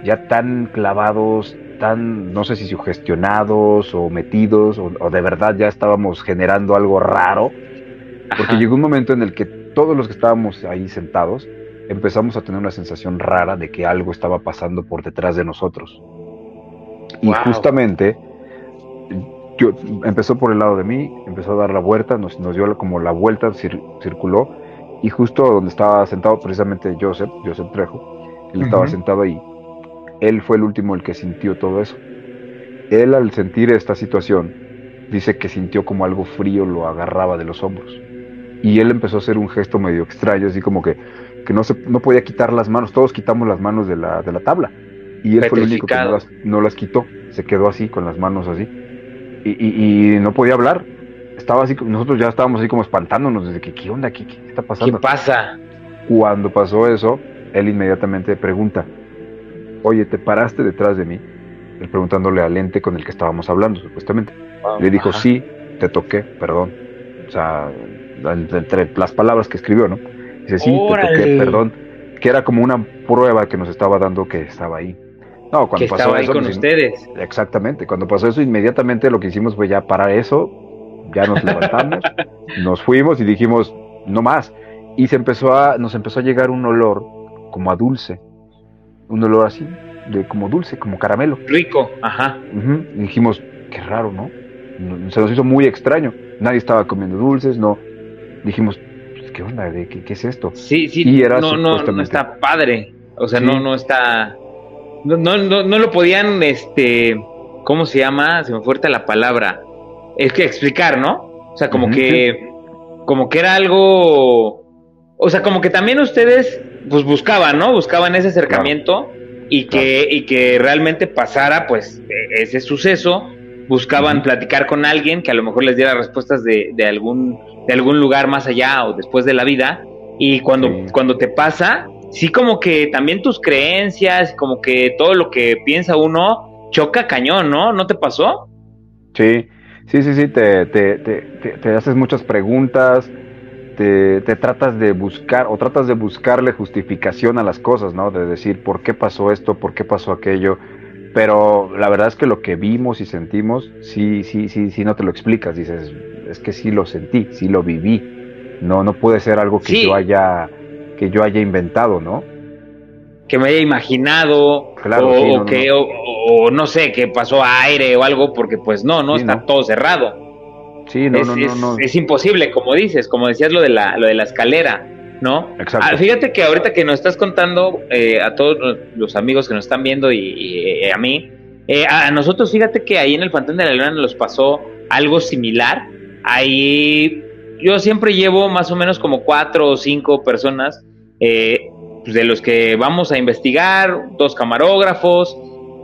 ya tan clavados, tan, no sé si sugestionados o metidos, o, o de verdad ya estábamos generando algo raro, porque Ajá. llegó un momento en el que todos los que estábamos ahí sentados empezamos a tener una sensación rara de que algo estaba pasando por detrás de nosotros. Y Wow. justamente yo, empezó por el lado de mí, empezó a dar la vuelta, nos, nos dio como la vuelta, cir- circuló, y justo donde estaba sentado precisamente Joseph, Joseph Trejo, él estaba sentado ahí, él fue el último el que sintió todo eso. Él al sentir esta situación, dice que sintió como algo frío lo agarraba de los hombros. Y él empezó a hacer un gesto medio extraño, así como que, que no, se, no podía quitar las manos, todos quitamos las manos de la, de la tabla. Y él fue el único que no las, no las quitó, se quedó así, con las manos así. Y, y- y no podía hablar. Estaba así, nosotros ya estábamos así como espantándonos desde que, ¿qué onda? ¿Qué, qué está ¿Qué pasando? pasa? Cuando pasó eso, él inmediatamente pregunta, oye, ¿te paraste detrás de mí? Él preguntándole al ente con el que estábamos hablando, supuestamente. Le dijo, Ajá. sí, te toqué, perdón. O sea, entre las palabras que escribió, ¿no? Dice, sí, te toqué, perdón. Que era como una prueba que nos estaba dando que estaba ahí. No, cuando Que pasó estaba ahí eso, con ustedes. Exactamente, cuando pasó eso, inmediatamente lo que hicimos fue ya parar eso, ya nos levantamos, nos fuimos y dijimos, no más. Y se empezó a, nos empezó a llegar un olor como a dulce, un olor así, de como dulce, como caramelo. Rico, ajá. Y dijimos, qué raro, ¿no? Se nos hizo muy extraño. Nadie estaba comiendo dulces, no. Dijimos, pues, ¿qué onda? ¿De qué, qué es esto? Sí, sí, Y era no, no, no está padre. O sea, Sí. no, no está. No, no, no, no lo podían, este. ¿Cómo se llama? Se me fuerte la palabra. Es que explicar, ¿no? O sea, como que. Como que era algo. O sea, como que también ustedes, pues buscaban, ¿no? Buscaban ese acercamiento y que, y que realmente pasara, pues, e- ese suceso. Buscaban platicar con alguien que a lo mejor les diera respuestas de, de algún, de algún lugar más allá o después de la vida. Y cuando, Sí. cuando te pasa, sí como que también tus creencias, como que todo lo que piensa uno choca cañón, ¿no? ¿No te pasó? Sí, Sí, sí, sí, te, te, te, te haces muchas preguntas, te, te, tratas de buscar o tratas de buscarle justificación a las cosas, ¿no? De decir por qué pasó esto, por qué pasó aquello. Pero la verdad es que lo que vimos y sentimos, sí, sí, sí, sí, no te lo explicas. Dices, es que sí lo sentí, sí lo viví. No, no puede ser algo que yo haya, que yo haya inventado, ¿no? Que me haya imaginado, claro, o, no, que, O, no sé, que pasó aire o algo, porque pues no, no está todo cerrado. Sí, no, no, no, Es imposible, como dices, como decías lo de la, lo de la escalera, ¿no? Exacto. Ah, fíjate que ahorita que nos estás contando eh, a todos los amigos que nos están viendo y, eh, a mí, eh, a nosotros fíjate que ahí en el Pantón de la Leona nos pasó algo similar. Ahí yo siempre llevo más o menos como cuatro o cinco personas pues de los que vamos a investigar, dos camarógrafos,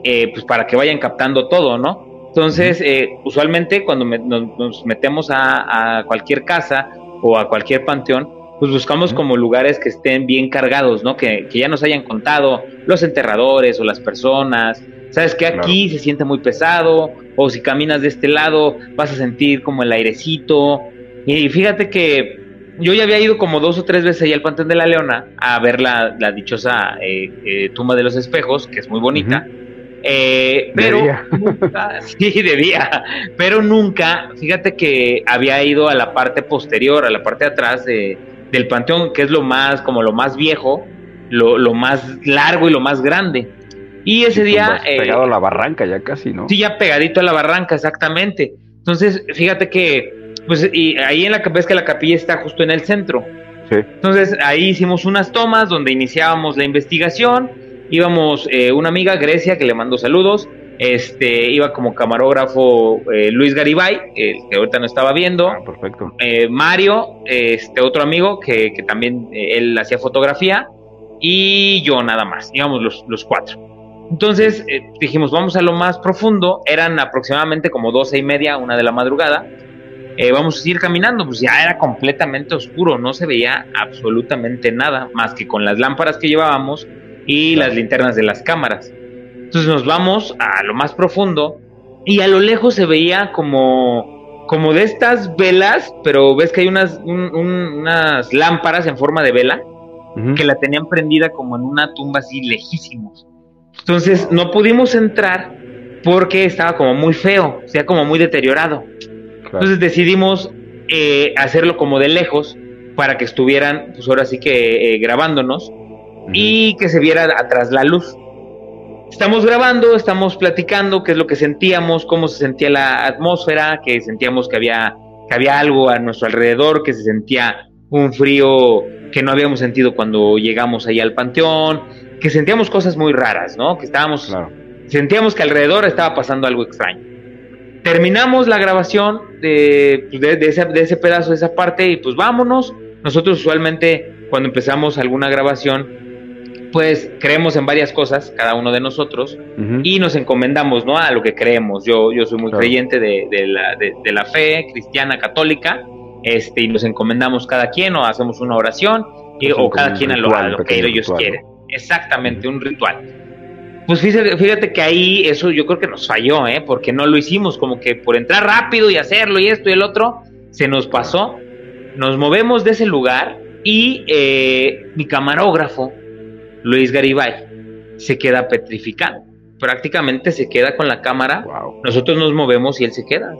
pues para que vayan captando todo, ¿no? Entonces, eh, usualmente cuando nos, metemos a, cualquier casa o a cualquier panteón, pues buscamos como lugares que estén bien cargados, ¿no? Que, ya nos hayan contado los enterradores o las personas. Sabes que aquí se siente muy pesado, o si caminas de este lado vas a sentir como el airecito. Y fíjate que yo ya había ido como dos o tres veces allá al Panteón de la Leona a ver la, dichosa eh, eh, tumba de los espejos, que es muy bonita. Eh, pero nunca, [laughs] sí, debía, pero nunca, fíjate que había ido a la parte posterior, a la parte de atrás de, del panteón, que es lo más, como lo más viejo, lo, lo más largo y lo más grande. Y ese día... Eh, pegado a la barranca ya casi, ¿no? Sí, ya pegadito a la barranca, exactamente. Entonces, fíjate que, pues, y ahí en la ves que la capilla está justo en el centro. Sí. Entonces, ahí hicimos unas tomas donde iniciábamos la investigación íbamos eh, una amiga, Grecia, que le mando saludos, este, iba como camarógrafo eh, Luis Garibay, que ahorita no estaba viendo. Ah, perfecto. Eh, Mario, este otro amigo que, también él hacía fotografía, y yo nada más, íbamos los, los cuatro. Entonces dijimos, vamos a lo más profundo, eran aproximadamente como doce y media, una de la madrugada. vamos a ir caminando, pues ya era completamente oscuro, no se veía absolutamente nada, más que con las lámparas que llevábamos, y las linternas de las cámaras. Entonces nos vamos a lo más profundo y a lo lejos se veía como, como de estas velas, pero ves que hay unas, unas lámparas en forma de vela que la tenían prendida como en una tumba así lejísimos. Entonces no pudimos entrar porque estaba como muy feo, o sea, como muy deteriorado. Entonces decidimos eh, hacerlo como de lejos para que estuvieran, pues ahora sí que eh, grabándonos y que se viera atrás la luz. Estamos grabando, estamos platicando qué es lo que sentíamos, cómo se sentía la atmósfera, que sentíamos que había, que había algo a nuestro alrededor, que se sentía un frío que no habíamos sentido cuando llegamos ahí al panteón, que sentíamos cosas muy raras, ¿no? Que estábamos, sentíamos que alrededor estaba pasando algo extraño. Terminamos la grabación de, de, de, ese, de ese pedazo, de esa parte, y pues vámonos. Nosotros usualmente cuando empezamos alguna grabación pues creemos en varias cosas, cada uno de nosotros, y nos encomendamos ¿no? a lo que creemos. Yo, yo soy muy creyente de, la, de, la, fe cristiana católica, este, y nos encomendamos cada quien o hacemos una oración, o cada quien a lo, que ellos quieren. Exactamente, un ritual. Pues fíjate, fíjate, que ahí eso yo creo que nos falló, ¿eh? porque no lo hicimos como que por entrar rápido y hacerlo y esto y el otro, se nos pasó. Nos movemos de ese lugar y eh, mi camarógrafo Luis Garibay se queda petrificado. Prácticamente se queda con la cámara. Nosotros nos movemos y él se queda.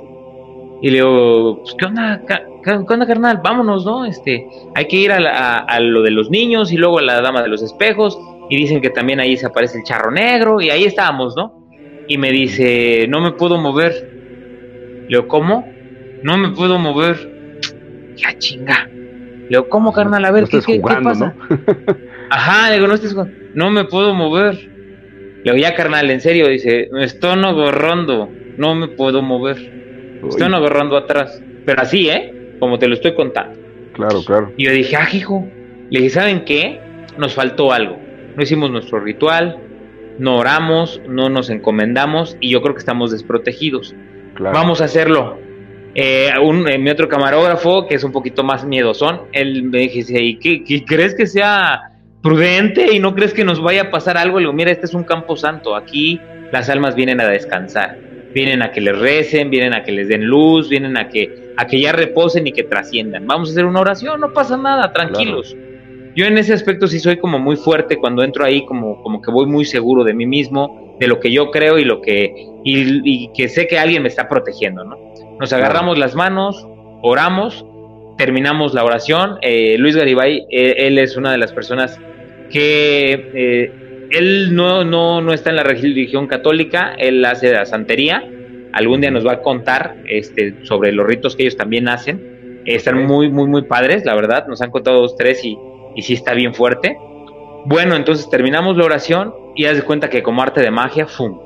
Y le digo, pues, ¿qué onda, qué onda, carnal? Vámonos, ¿no? Este, hay que ir a, lo de los niños y luego a la dama de los espejos. Y dicen que también ahí se aparece el charro negro. Y ahí estábamos, ¿no? Y me dice, no me puedo mover. Le digo, ¿cómo? No me puedo mover. Ya chinga. Le digo, ¿cómo, carnal? A ver, ¿qué, qué, pasa? [laughs] Ajá, digo, no estés no me puedo mover. Le digo, ya carnal, en serio, dice, me estoy agarrando, no me puedo mover. Estoy agarrando atrás. Pero así, ¿eh? Como te lo estoy contando. Claro, claro. Y yo dije, ah, hijo. Le dije, ¿saben qué? Nos faltó algo. No hicimos nuestro ritual, no oramos, no nos encomendamos y yo creo que estamos desprotegidos. Vamos a hacerlo. Eh, un, eh, mi otro camarógrafo, que es un poquito más miedosón, él me dice, ¿y qué crees que sea prudente y no crees que nos vaya a pasar algo. Le digo, mira, este es un campo santo, aquí las almas vienen a descansar. vienen a que les recen, vienen a que les den luz, vienen a que, a que ya reposen y que trasciendan. Vamos a hacer una oración, no pasa nada, tranquilos. Yo en ese aspecto sí soy como muy fuerte cuando entro ahí, como, como que voy muy seguro de mí mismo, de lo que yo creo y lo que, y, que sé que alguien me está protegiendo, ¿no? Nos agarramos las manos, oramos, terminamos la oración. Eh, Luis Garibay, eh, él es una de las personas que eh, él no, no, no está en la religión católica, él hace la santería. Algún día nos va a contar este, sobre los ritos que ellos también hacen. están muy, muy, muy padres, la verdad. Nos han contado dos, tres y, y sí está bien fuerte. Bueno, entonces terminamos la oración y haz de cuenta que como arte de magia, ¡fum!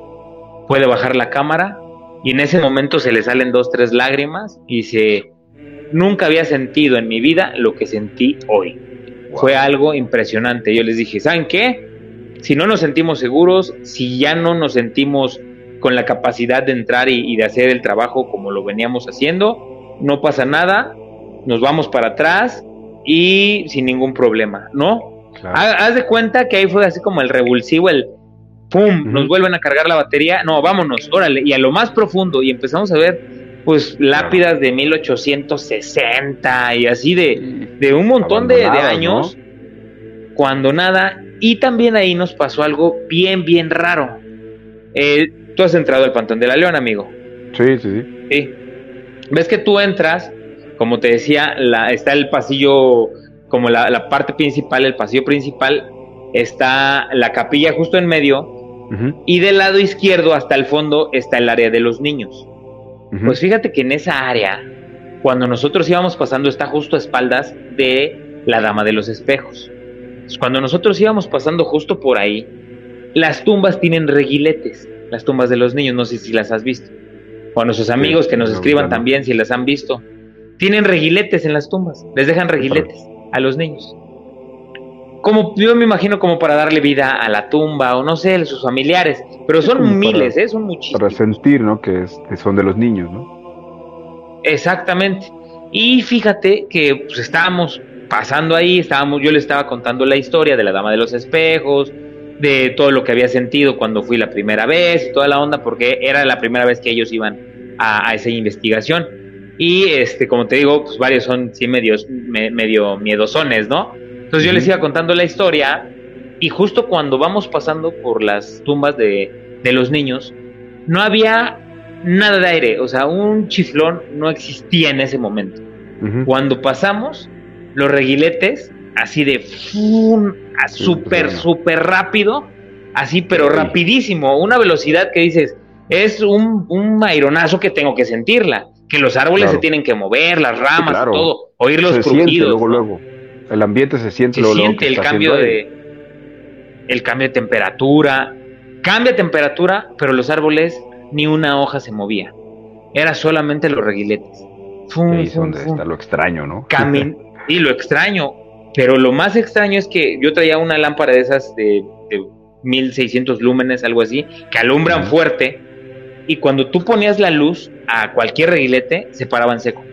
Puede bajar la cámara y en ese momento se le salen dos, tres lágrimas y dice, nunca había sentido en mi vida lo que sentí hoy. Fue algo impresionante. Yo les dije, ¿saben qué? Si no nos sentimos seguros, si ya no nos sentimos con la capacidad de entrar y, de hacer el trabajo como lo veníamos haciendo, no pasa nada, nos vamos para atrás y sin ningún problema, ¿no? Haz de cuenta que ahí fue así como el revulsivo, el pum, nos vuelven a cargar la batería, no, vámonos, órale, y a lo más profundo, y empezamos a ver, pues, lápidas de 1860 y así de, de un montón de, años, cuando nada, y también ahí nos pasó algo bien, bien raro. Eh, tú has entrado al Pantón de la León, amigo. Sí, sí, sí. Sí. Ves que tú entras como te decía, la, está el pasillo, como la, parte principal, el pasillo principal, está la capilla justo en medio, y del lado izquierdo hasta el fondo está el área de los niños. Pues fíjate que en esa área, cuando nosotros íbamos pasando, está justo a espaldas de la Dama de los Espejos. Cuando nosotros íbamos pasando justo por ahí, las tumbas tienen reguiletes, las tumbas de los niños, no sé si las has visto. O a nuestros amigos que nos escriban también si las han visto tienen reguiletes en las tumbas, les dejan reguiletes a los niños. Como yo me imagino como para darle vida a la tumba o no sé, sus familiares, pero son miles, ¿eh? son muchísimos. Para sentir, ¿no? Que, son de los niños, ¿no? Exactamente. Y fíjate que pues, estábamos pasando ahí, estábamos, yo le estaba contando la historia de la Dama de los Espejos, de todo lo que había sentido cuando fui la primera vez y toda la onda, porque era la primera vez que ellos iban a esa investigación. Y este, como te digo, pues varios son sí medios, medio miedosones, ¿no? Entonces yo les iba contando la historia y justo cuando vamos pasando por las tumbas de, de los niños, no había nada de aire, o sea, un chiflón no existía en ese momento. Cuando pasamos, los reguiletes, así de súper, súper rápido, así, pero rapidísimo, una velocidad que dices, es un, un maironazo que tengo que sentirla que los árboles se tienen que mover, las ramas, todo, oír los se luego, luego. El ambiente se siente. Se siente el cambio de el cambio de temperatura, cambia temperatura, pero los árboles ni una hoja se movía. Era solamente los reguiletes. Donde está lo extraño, ¿no? Camin [laughs] y lo extraño, pero lo más extraño es que yo traía una lámpara de esas de, de 1600 lúmenes, algo así, que alumbran fuerte y cuando tú ponías la luz a cualquier reguilete, se paraba en seco.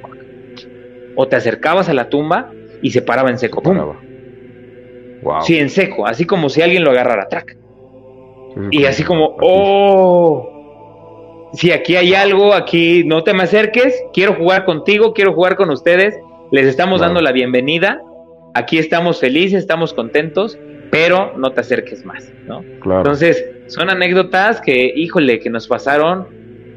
O te acercabas a la tumba y se paraba en seco. Wow. Sí, en seco, así como si alguien lo agarrara, track. y así como, oh, si aquí hay algo, aquí no te me acerques, quiero jugar contigo, quiero jugar con ustedes, les estamos dando la bienvenida, aquí estamos felices, estamos contentos, pero no te acerques más, ¿no? Entonces, son anécdotas que, híjole, que nos pasaron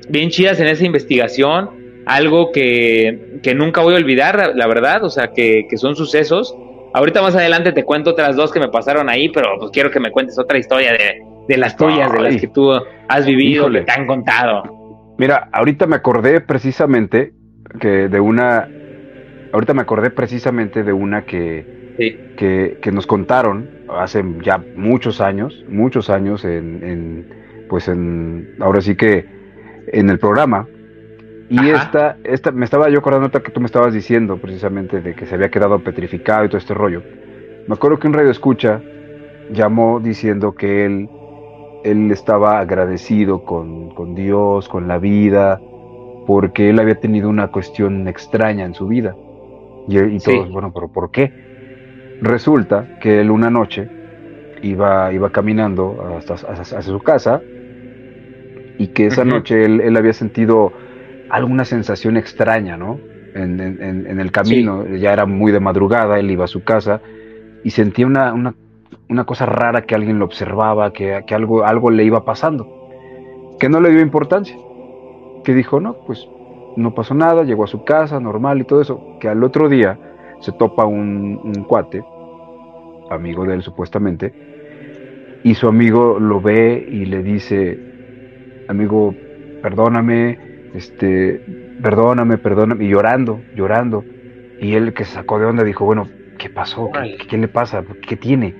bien chidas en esa investigación, algo que, nunca voy a olvidar, la verdad, o sea, que, son sucesos. Ahorita más adelante te cuento otras dos que me pasaron ahí, pero pues quiero que me cuentes otra historia de, las tuyas, de las que tú has vivido, que te han contado. Mira, ahorita me acordé precisamente que de una, ahorita me acordé precisamente de una que, que, que, nos contaron hace ya muchos años, muchos años en, pues en, ahora sí que en el programa. Y esta, esta, me estaba yo acordando que tú me estabas diciendo precisamente de que se había quedado petrificado y todo este rollo. Me acuerdo que un radio escucha llamó diciendo que él, él estaba agradecido con, con Dios, con la vida, porque él había tenido una cuestión extraña en su vida. Y, y todos, bueno, pero ¿por qué? Resulta que él una noche iba, iba caminando hasta, hacia su casa y que esa noche él, había sentido alguna sensación extraña, ¿no? En, el camino, ya era muy de madrugada, él iba a su casa y sentía una, una, cosa rara que alguien lo observaba, que, que, algo, algo le iba pasando, que no le dio importancia, que dijo, no, pues no pasó nada, llegó a su casa, normal y todo eso, que al otro día se topa un, un cuate, amigo de él supuestamente, y su amigo lo ve y le dice, amigo, perdóname, este, perdóname, perdóname, y llorando, llorando. Y él que se sacó de onda dijo, bueno, ¿qué pasó? ¿Qué, le pasa? ¿Qué tiene?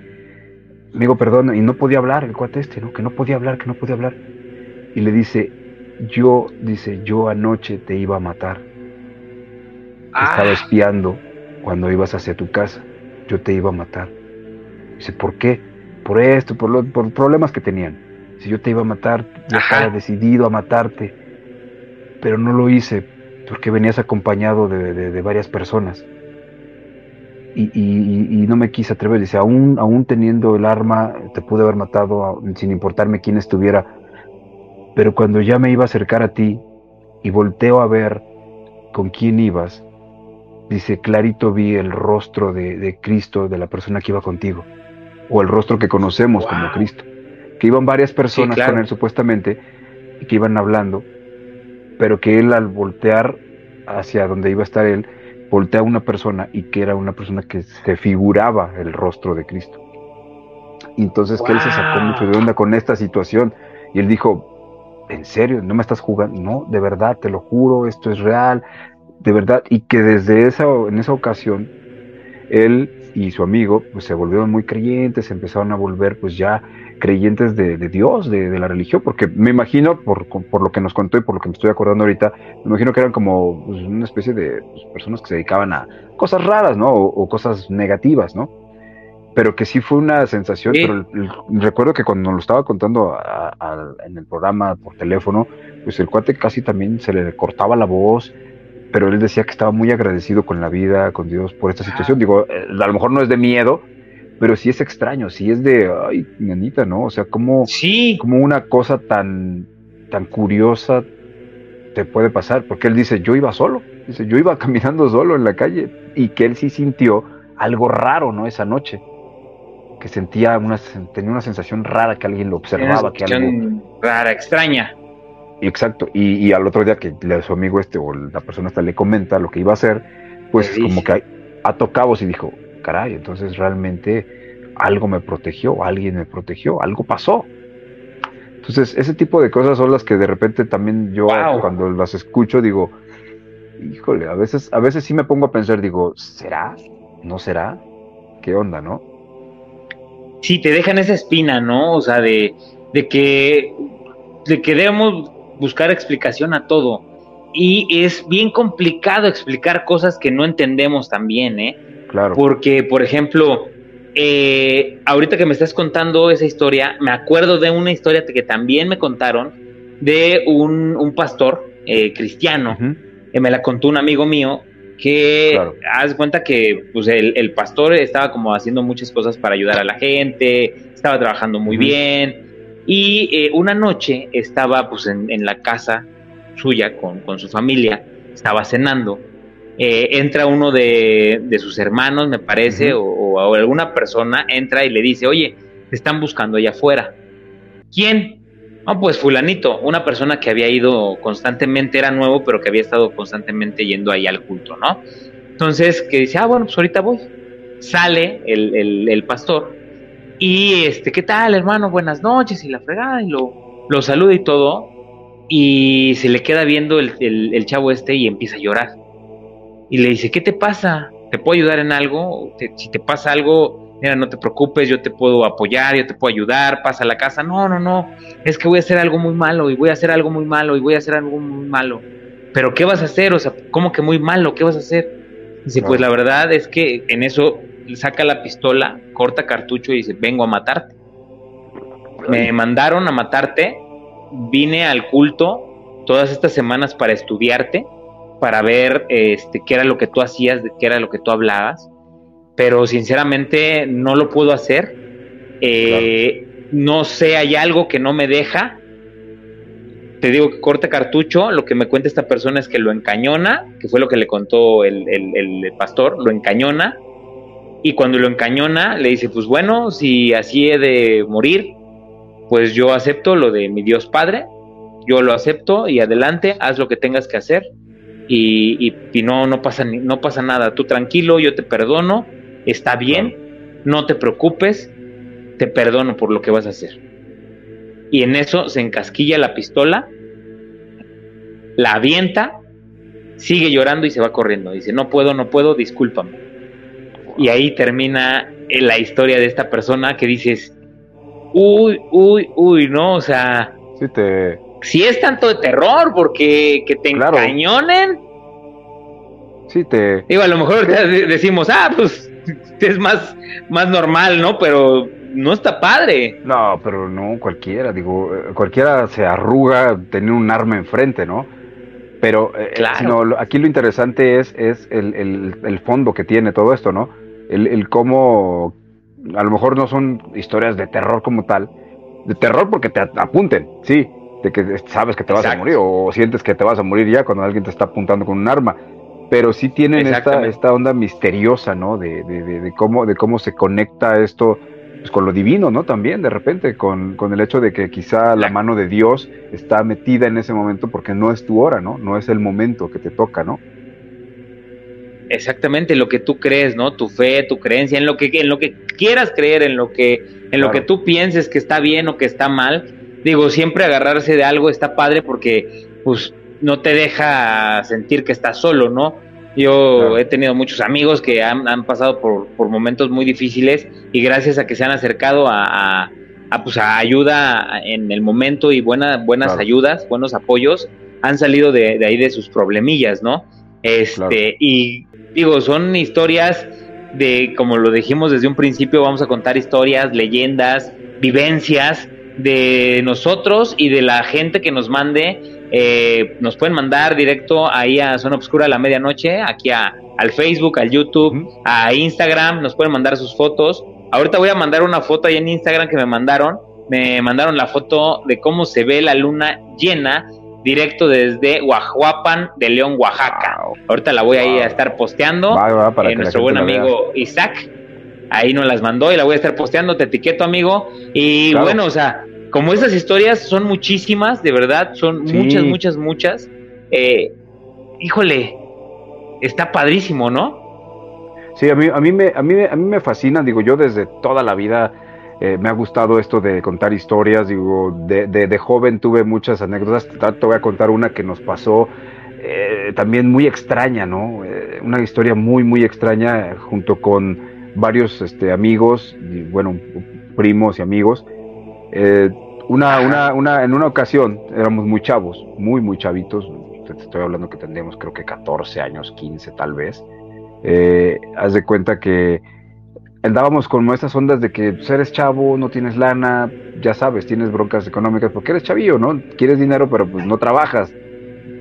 Amigo, perdón, y no podía hablar el cuate este, ¿no? Que no podía hablar, que no podía hablar. Y le dice, yo, dice, yo anoche te iba a matar. Estaba ah. espiando cuando ibas hacia tu casa. Yo te iba a matar. Dice, ¿por qué? Por esto, por, por problemas que tenían. Si yo te iba a matar, yo estaba decidido a matarte. Pero no lo hice porque venías acompañado de, varias personas. Y, no me quise atrever. Dice, aún, aún teniendo el arma, te pude haber matado sin importarme quién estuviera. Pero cuando ya me iba a acercar a ti y volteo a ver con quién ibas, dice, clarito vi el rostro de, Cristo, de la persona que iba contigo, o el rostro que conocemos como Cristo, que iban varias personas con él supuestamente, y que iban hablando, pero que él al voltear hacia donde iba a estar él, voltea a una persona y que era una persona que se figuraba el rostro de Cristo. Y entonces que él se sacó mucho de onda con esta situación y él dijo, ¿en serio? ¿No me estás jugando? No, de verdad, te lo juro, esto es real, de verdad, y que desde esa, en esa ocasión, él y su amigo pues se volvieron muy creyentes, se empezaron a volver pues ya creyentes de, Dios, de, la religión, porque me imagino, por, por, lo que nos contó y por lo que me estoy acordando ahorita, me imagino que eran como pues, una especie de pues, personas que se dedicaban a cosas raras, ¿no? O, cosas negativas, ¿no? Pero que sí fue una sensación, pero recuerdo que cuando nos lo estaba contando en el programa por teléfono, pues el cuate casi también se le cortaba la voz, pero él decía que estaba muy agradecido con la vida, con Dios por esta situación. Digo, eh, a lo mejor no es de miedo, pero sí es extraño, sí es de, ay, nanita, ¿no? O sea, como, sí. como una cosa tan, tan curiosa te puede pasar, porque él dice, yo iba solo, dice, yo iba [laughs] caminando solo en la calle, y que él sí sintió algo raro, ¿no? Esa noche, que sentía una, tenía una sensación rara que alguien lo observaba, que algo... rara, extraña. Exacto, y, al otro día que su amigo este o la persona hasta le comenta lo que iba a hacer, pues como que ha tocado y dijo, caray, entonces realmente algo me protegió, alguien me protegió, algo pasó. Entonces, ese tipo de cosas son las que de repente también yo cuando las escucho digo, híjole, a veces, a veces sí me pongo a pensar, digo, ¿será? ¿No será? ¿Qué onda, no? Sí, te dejan esa espina, ¿no? O sea, de, de que, de que debemos buscar explicación a todo. Y es bien complicado explicar cosas que no entendemos también, ¿eh? Claro. Porque, por ejemplo, eh, ahorita que me estás contando esa historia, me acuerdo de una historia que también me contaron de un, pastor eh, cristiano, que me la contó un amigo mío, que haz cuenta que pues, el, pastor estaba como haciendo muchas cosas para ayudar a la gente, estaba trabajando muy bien, y eh, una noche estaba pues en, la casa suya con, su familia, estaba cenando. Eh, entra uno de, sus hermanos, me parece, o, alguna persona entra y le dice, oye, te están buscando allá afuera. ¿Quién? No, pues fulanito, una persona que había ido constantemente, era nuevo, pero que había estado constantemente yendo ahí al culto, ¿no? Entonces, que dice, ah, bueno, pues ahorita voy. Sale el, el pastor y este, ¿qué tal, hermano? Buenas noches y la fregada y lo, lo saluda y todo. Y se le queda viendo el, el, chavo este y empieza a llorar. Y le dice, ¿qué te pasa? ¿Te puedo ayudar en algo? si te pasa algo, mira, no te preocupes, yo te puedo apoyar, yo te puedo ayudar, pasa a la casa. No, no, no, es que voy a hacer algo muy malo y voy a hacer algo muy malo y voy a hacer algo muy malo. Pero ¿qué vas a hacer? O sea, ¿cómo que muy malo? ¿Qué vas a hacer? Dice, pues la verdad es que en eso saca la pistola, corta cartucho y dice, vengo a matarte. Me mandaron a matarte, vine al culto todas estas semanas para estudiarte, para ver este, qué era lo que tú hacías, qué era lo que tú hablabas, pero sinceramente no lo puedo hacer. Eh, no sé, hay algo que no me deja te digo que corte cartucho, lo que me cuenta esta persona es que lo encañona, que fue lo que le contó el, el, pastor, lo encañona, y cuando lo encañona le dice, pues bueno, si así he de morir, pues yo acepto lo de mi Dios Padre, yo lo acepto y adelante, haz lo que tengas que hacer y, y, no, no, pasa, no pasa nada, tú tranquilo, yo te perdono, está bien, no te preocupes, te perdono por lo que vas a hacer. Y en eso se encasquilla la pistola, la avienta, sigue llorando y se va corriendo. Dice, no puedo, no puedo, discúlpame. Y ahí termina la historia de esta persona que dices, uy, uy, uy, no, o sea, sí te... si es tanto de terror, porque que te encañonen. Sí te... Digo, a lo mejor decimos, ah, pues es más, más normal, ¿no? Pero no está padre. No, pero no cualquiera, digo, eh, cualquiera se arruga tener un arma enfrente, ¿no? Pero eh, claro. aquí lo interesante es, es el, fondo que tiene todo esto, ¿no? El, el cómo, a lo mejor no son historias de terror como tal, de terror porque te apunten, sí, de que sabes que te vas a morir o sientes que te vas a morir ya cuando alguien te está apuntando con un arma pero sí tienen esta, esta onda misteriosa, ¿no? De, de, cómo, de cómo se conecta esto pues, con lo divino, ¿no? También, de repente, con, con, el hecho de que quizá la mano de Dios está metida en ese momento porque no es tu hora, ¿no? No es el momento que te toca, ¿no? Exactamente, lo que tú crees, ¿no? Tu fe, tu creencia, en lo que, en lo que quieras creer, en lo que, en lo que tú pienses que está bien o que está mal. Digo, siempre agarrarse de algo está padre porque, pues, no te deja sentir que estás solo, ¿no? Yo he tenido muchos amigos que han, pasado por, momentos muy difíciles y gracias a que se han acercado a, a, pues a ayuda en el momento y buena, buenas ayudas, buenos apoyos, han salido de, ahí de sus problemillas, ¿no? Este, y digo, son historias de, como lo dijimos desde un principio, vamos a contar historias, leyendas, vivencias de nosotros y de la gente que nos mande eh, nos pueden mandar directo ahí a Zona Obscura a la medianoche, aquí a, al Facebook, al YouTube, a Instagram, nos pueden mandar sus fotos. Ahorita voy a mandar una foto ahí en Instagram que me mandaron. Me mandaron la foto de cómo se ve la luna llena directo desde Huajuapan de León, Oaxaca. Ahorita la voy a ir a estar posteando. Eh, nuestro buen amigo Isaac ahí nos las mandó y la voy a estar posteando. Te etiqueto, amigo. Y bueno, o sea, como esas historias son muchísimas, de verdad, son muchas, muchas, muchas. Eh, híjole, está padrísimo, ¿no? Sí, a mí, a mí, me, a mí, a mí me fascina, digo, yo desde toda la vida eh, me ha gustado esto de contar historias, digo, de, de, joven tuve muchas anécdotas, te voy a contar una que nos pasó eh, también muy extraña, ¿no? una historia muy, muy extraña junto con varios este, amigos, y, bueno, primos y amigos. Eh, una, una, una, en una ocasión éramos muy chavos, muy, muy chavitos. Te estoy hablando que tendríamos creo que 14 años, 15 tal vez. Eh, haz de cuenta que andábamos con nuestras ondas de que pues, eres chavo, no tienes lana, ya sabes, tienes broncas económicas porque eres chavillo, ¿no? Quieres dinero, pero pues no trabajas.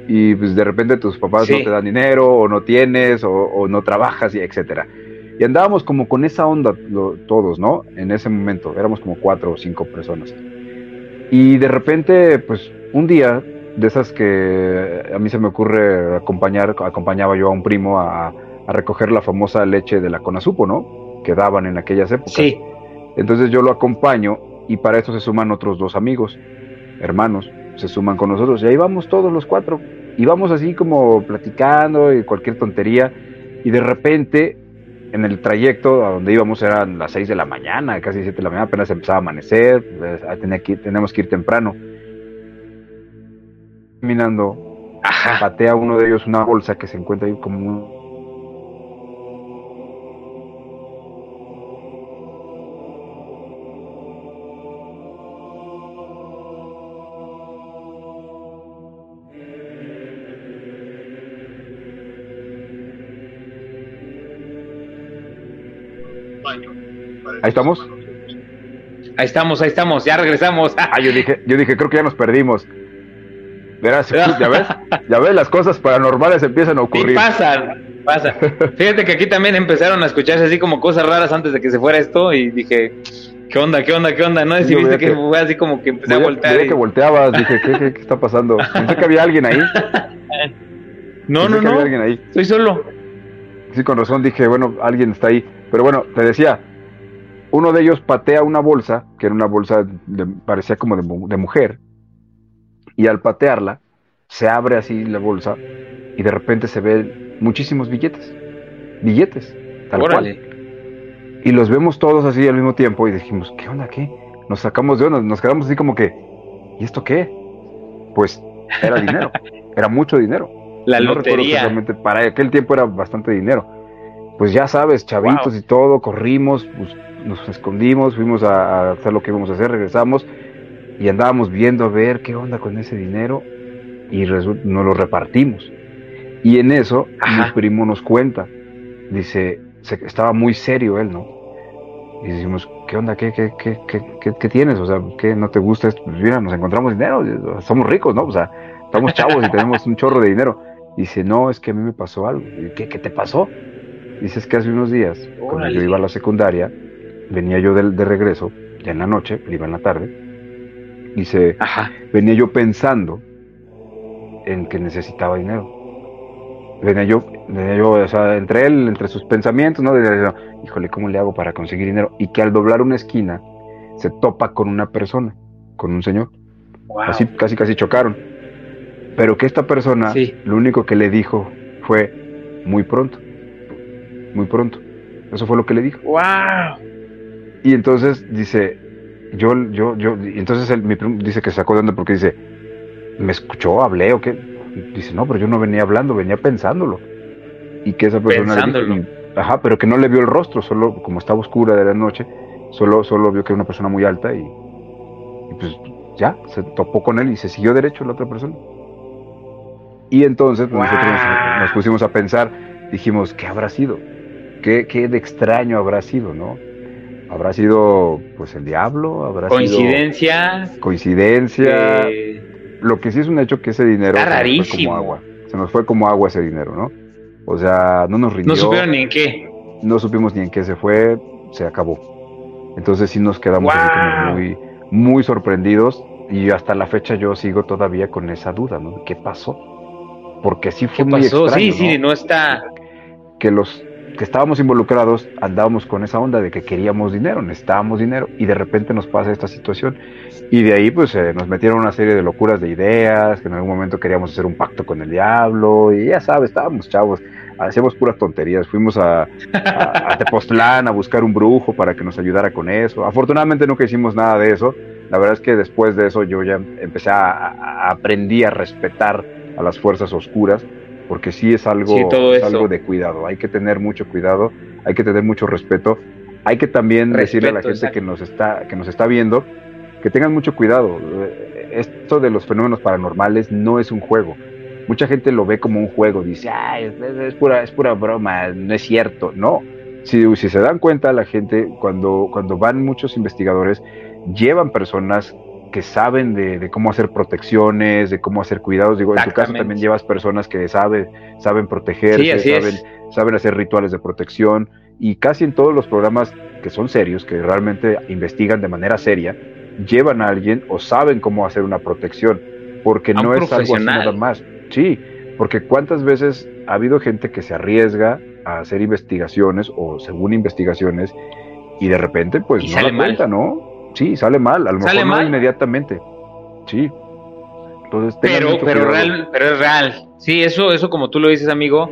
Y pues de repente tus papás no te dan dinero, o no tienes, o, no trabajas, y etcétera. Y andábamos como con esa onda todos, ¿no? En ese momento, éramos como cuatro o cinco personas. Y de repente, pues un día, de esas que a mí se me ocurre acompañar, acompañaba yo a un primo a, recoger la famosa leche de la Conasupo, ¿no? Que daban en aquellas épocas. Sí. Entonces yo lo acompaño y para eso se suman otros dos amigos, hermanos, se suman con nosotros y ahí vamos todos los cuatro. Y vamos así como platicando y cualquier tontería y de repente en el trayecto a donde íbamos eran las 6 de la mañana, casi 7 de la mañana, apenas empezaba a amanecer, pues, tenía que, tenemos que ir temprano. Caminando, patea uno de ellos una bolsa que se encuentra ahí como un Ahí estamos. Ahí estamos, ahí estamos, ya regresamos. [laughs] Ah, yo dije, yo dije, creo que ya nos perdimos. Verás, ya ves, ya ves, las cosas paranormales empiezan a ocurrir. Y pasan, pasan. Fíjate que aquí también empezaron a escucharse así como cosas raras antes de que se fuera esto y dije, ¿Qué onda, qué onda, qué onda? ¿No? Si viste que, fue así como que empecé a voltear. que volteabas, dije, ¿qué, qué, está pasando? Pensé que había alguien ahí. [laughs] no, no, no. Había alguien ahí. Estoy solo. Sí, con razón dije, bueno, alguien está ahí. Pero bueno, te decía, uno de ellos patea una bolsa, que era una bolsa, parecía como de, mujer, y al patearla, se abre así la bolsa y de repente se ven muchísimos billetes. Billetes, tal cual. Y los vemos todos así al mismo tiempo y dijimos, ¿qué onda? ¿Qué? Nos sacamos de onda, nos quedamos así como que, ¿y esto qué? Pues era dinero, [laughs] era mucho dinero. La lotería. para aquel tiempo era bastante dinero. Pues ya sabes, chavitos y todo, corrimos, pues, nos escondimos, fuimos a, hacer lo que íbamos a hacer, regresamos y andábamos viendo a ver qué onda con ese dinero y nos lo repartimos. Y en eso mi primo nos cuenta, dice, estaba muy serio él, ¿no? Y decimos, ¿qué onda? ¿Qué, qué, qué, qué, qué tienes? O sea, ¿qué no te gusta esto? Pues mira, nos encontramos dinero, somos ricos, ¿no? O sea, estamos chavos y [laughs] tenemos un chorro de dinero. Dice, no, es que a mí me pasó algo. ¿Qué, qué te pasó? Dice, es que hace unos días, cuando yo iba a la secundaria, venía yo de, de regreso, ya en la noche, iba en la tarde, dice, Ajá. venía yo pensando en que necesitaba dinero. Venía yo, venía yo, o sea, entre él, entre sus pensamientos, ¿no? híjole, ¿cómo le hago para conseguir dinero? Y que al doblar una esquina se topa con una persona, con un señor. Así, casi, casi chocaron. Pero que esta persona, lo único que le dijo fue muy pronto, muy pronto. Eso fue lo que le dijo. ¡Wow! Y entonces dice, yo, yo, yo, y entonces él, mi primo dice que se sacó de onda porque dice, ¿me escuchó? ¿Hablé o qué? Dice, no, pero yo no venía hablando, venía pensándolo. Y que esa persona Pensándolo. ajá, pero que no le vio el rostro, solo como estaba oscura de la noche, solo, solo vio que era una persona muy alta y, y pues ya, se topó con él y se siguió derecho la otra persona. Y entonces pues, nosotros nos, pusimos a pensar, dijimos, ¿qué habrá sido? ¿Qué, ¿Qué de extraño habrá sido, no? habrá sido pues el diablo, habrá coincidencia, sido coincidencia. Lo que sí es un hecho que ese dinero se nos fue como agua, se nos fue como agua ese dinero, ¿no? O sea, no nos rindió. No supieron ni en qué. No supimos ni en qué se fue, se acabó. Entonces sí nos quedamos muy, muy sorprendidos y hasta la fecha yo sigo todavía con esa duda, ¿no? ¿Qué pasó? Porque sí fue muy extraño, Sí, sí, no está. Que los que estábamos involucrados andábamos con esa onda de que queríamos dinero, necesitábamos dinero y de repente nos pasa esta situación. Y de ahí pues eh, nos metieron una serie de locuras de ideas, que en algún momento queríamos hacer un pacto con el diablo y ya sabes, estábamos chavos, hacíamos puras tonterías, fuimos a, a, Tepoztlán a buscar un brujo para que nos ayudara con eso, afortunadamente nunca hicimos nada de eso, la verdad es que después de eso yo ya empecé a, a aprendí a respetar a las fuerzas oscuras porque sí es algo, algo de cuidado, hay que tener mucho cuidado, hay que tener mucho respeto, hay que también decirle a la gente que nos, está, que nos está viendo que tengan mucho cuidado. Esto de los fenómenos paranormales no es un juego. Mucha gente lo ve como un juego, dice, Ay, es, pura, es pura broma, no es cierto. No, si, si se dan cuenta la gente, cuando, cuando van muchos investigadores, llevan personas que saben de, cómo hacer protecciones, de cómo hacer cuidados. Digo, en tu caso también llevas personas que saben, saben protegerse, saben, saben hacer rituales de protección. Y casi en todos los programas que son serios, que realmente investigan de manera seria, llevan a alguien o saben cómo hacer una protección, porque no es algo así nada más. Sí, porque cuántas veces ha habido gente que se arriesga a hacer investigaciones o según investigaciones y de repente pues no la cuenta, ¿no? Sí, sale mal, a lo mejor no inmediatamente. Sí. Entonces, pero, pero, real, pero es real. Sí, eso, eso como tú lo dices, amigo,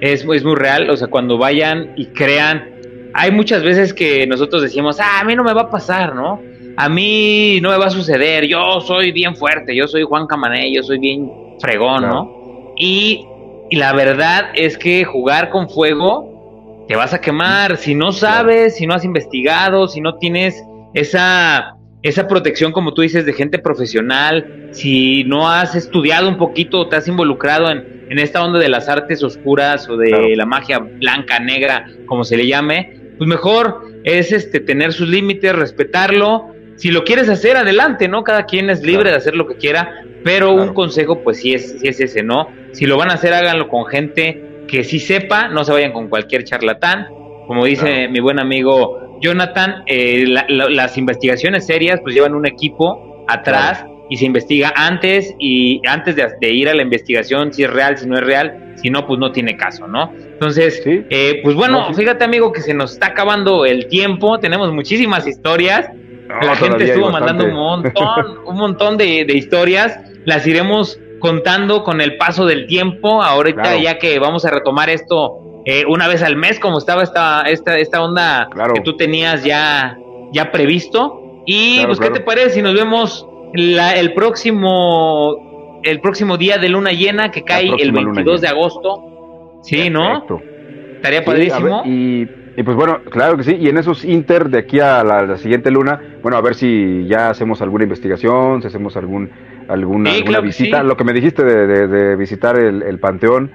es, es muy real. O sea, cuando vayan y crean, hay muchas veces que nosotros decimos, ah, a mí no me va a pasar, ¿no? A mí no me va a suceder, yo soy bien fuerte, yo soy Juan Camané, yo soy bien fregón, ¿no? Y, y, la verdad es que jugar con fuego te vas a quemar. Si no sabes, si no has investigado, si no tienes esa, esa protección, como tú dices, de gente profesional, si no has estudiado un poquito, te has involucrado en, en esta onda de las artes oscuras o de la magia blanca, negra, como se le llame, pues mejor es este tener sus límites, respetarlo. Si lo quieres hacer, adelante, ¿no? Cada quien es libre de hacer lo que quiera, pero un consejo, pues sí es, sí es ese, ¿no? Si lo van a hacer, háganlo con gente que sí sepa, no se vayan con cualquier charlatán. Como dice mi buen amigo Jonathan, eh, las investigaciones serias pues llevan un equipo atrás y se investiga antes y antes de, ir a la investigación si es real, si no es real, si no, pues no tiene caso, ¿no? Entonces, eh, pues bueno, fíjate amigo que se nos está acabando el tiempo, tenemos muchísimas historias, la gente estuvo mandando un montón, [laughs] un montón de, historias, las iremos contando con el paso del tiempo, ahorita ya que vamos a retomar esto eh, una vez al mes, como estaba esta, esta, esta onda que tú tenías ya, ya previsto. Y pues, ¿qué te parece si nos vemos el próximo el próximo día de luna llena que cae el 22 de agosto. Sí, ¿no? Estaría padrísimo. y, pues bueno, claro que sí. Y en esos inter de aquí a la, siguiente luna, bueno, a ver si ya hacemos alguna investigación, si hacemos algún alguna, visita. Lo que me dijiste de, visitar el, el, panteón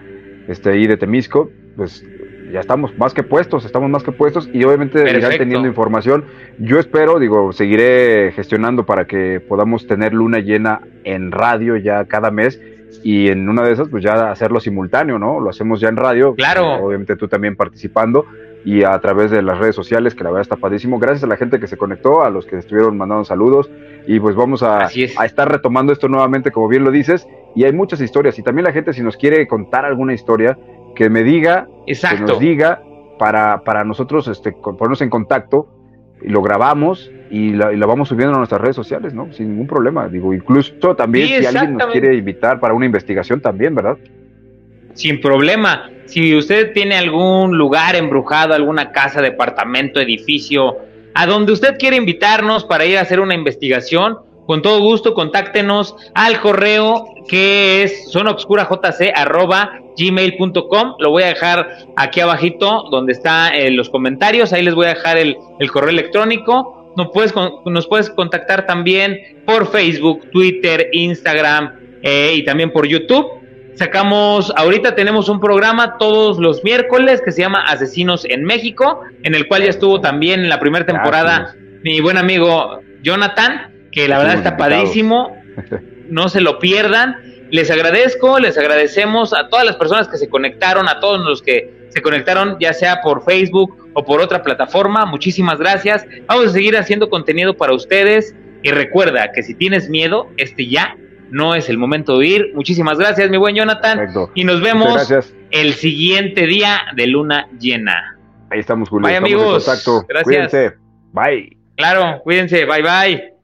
este ahí de Temisco, pues ya estamos más que puestos, estamos más que puestos y obviamente irán teniendo información. Yo espero, digo, seguiré gestionando para que podamos tener luna llena en radio ya cada mes y en una de esas pues ya hacerlo simultáneo, ¿no? Lo hacemos ya en radio. Claro. obviamente tú también participando y a través de las redes sociales, que la verdad está padrísimo. Gracias a la gente que se conectó, a los que estuvieron mandando saludos y pues vamos a, a estar retomando esto nuevamente, como bien lo dices. Y hay muchas historias y también la gente si nos quiere contar alguna historia, que me diga, que nos diga para, para nosotros este, ponernos en contacto y lo grabamos y lo vamos subiendo a nuestras redes sociales, ¿no? Sin ningún problema. Digo, incluso también si alguien nos quiere invitar para una investigación también, ¿verdad? Sin problema. Si usted tiene algún lugar embrujado, alguna casa, departamento, edificio, a donde usted quiere invitarnos para ir a hacer una investigación, con todo gusto contáctenos al correo que es zonaobscurajc.gmail.com. Lo voy a dejar aquí abajito donde están eh, los comentarios. Ahí les voy a dejar el, correo electrónico. Nos puedes, nos puedes contactar también por Facebook, Twitter, Instagram eh, y también por YouTube. Sacamos, ahorita tenemos un programa todos los miércoles que se llama Asesinos en México, en el cual ya estuvo también en la primera temporada mi buen amigo Jonathan que la verdad está padrísimo. [laughs] No se lo pierdan. Les agradezco, les agradecemos a todas las personas que se conectaron, a todos los que se conectaron, ya sea por Facebook o por otra plataforma. Muchísimas gracias. Vamos a seguir haciendo contenido para ustedes. Y recuerda que si tienes miedo, este ya no es el momento de ir. Muchísimas gracias, mi buen Jonathan. Y nos vemos el siguiente día de luna llena. Ahí estamos, Julio. Bye, amigos. Gracias. Cuídense. Bye. Claro, cuídense. Bye, bye.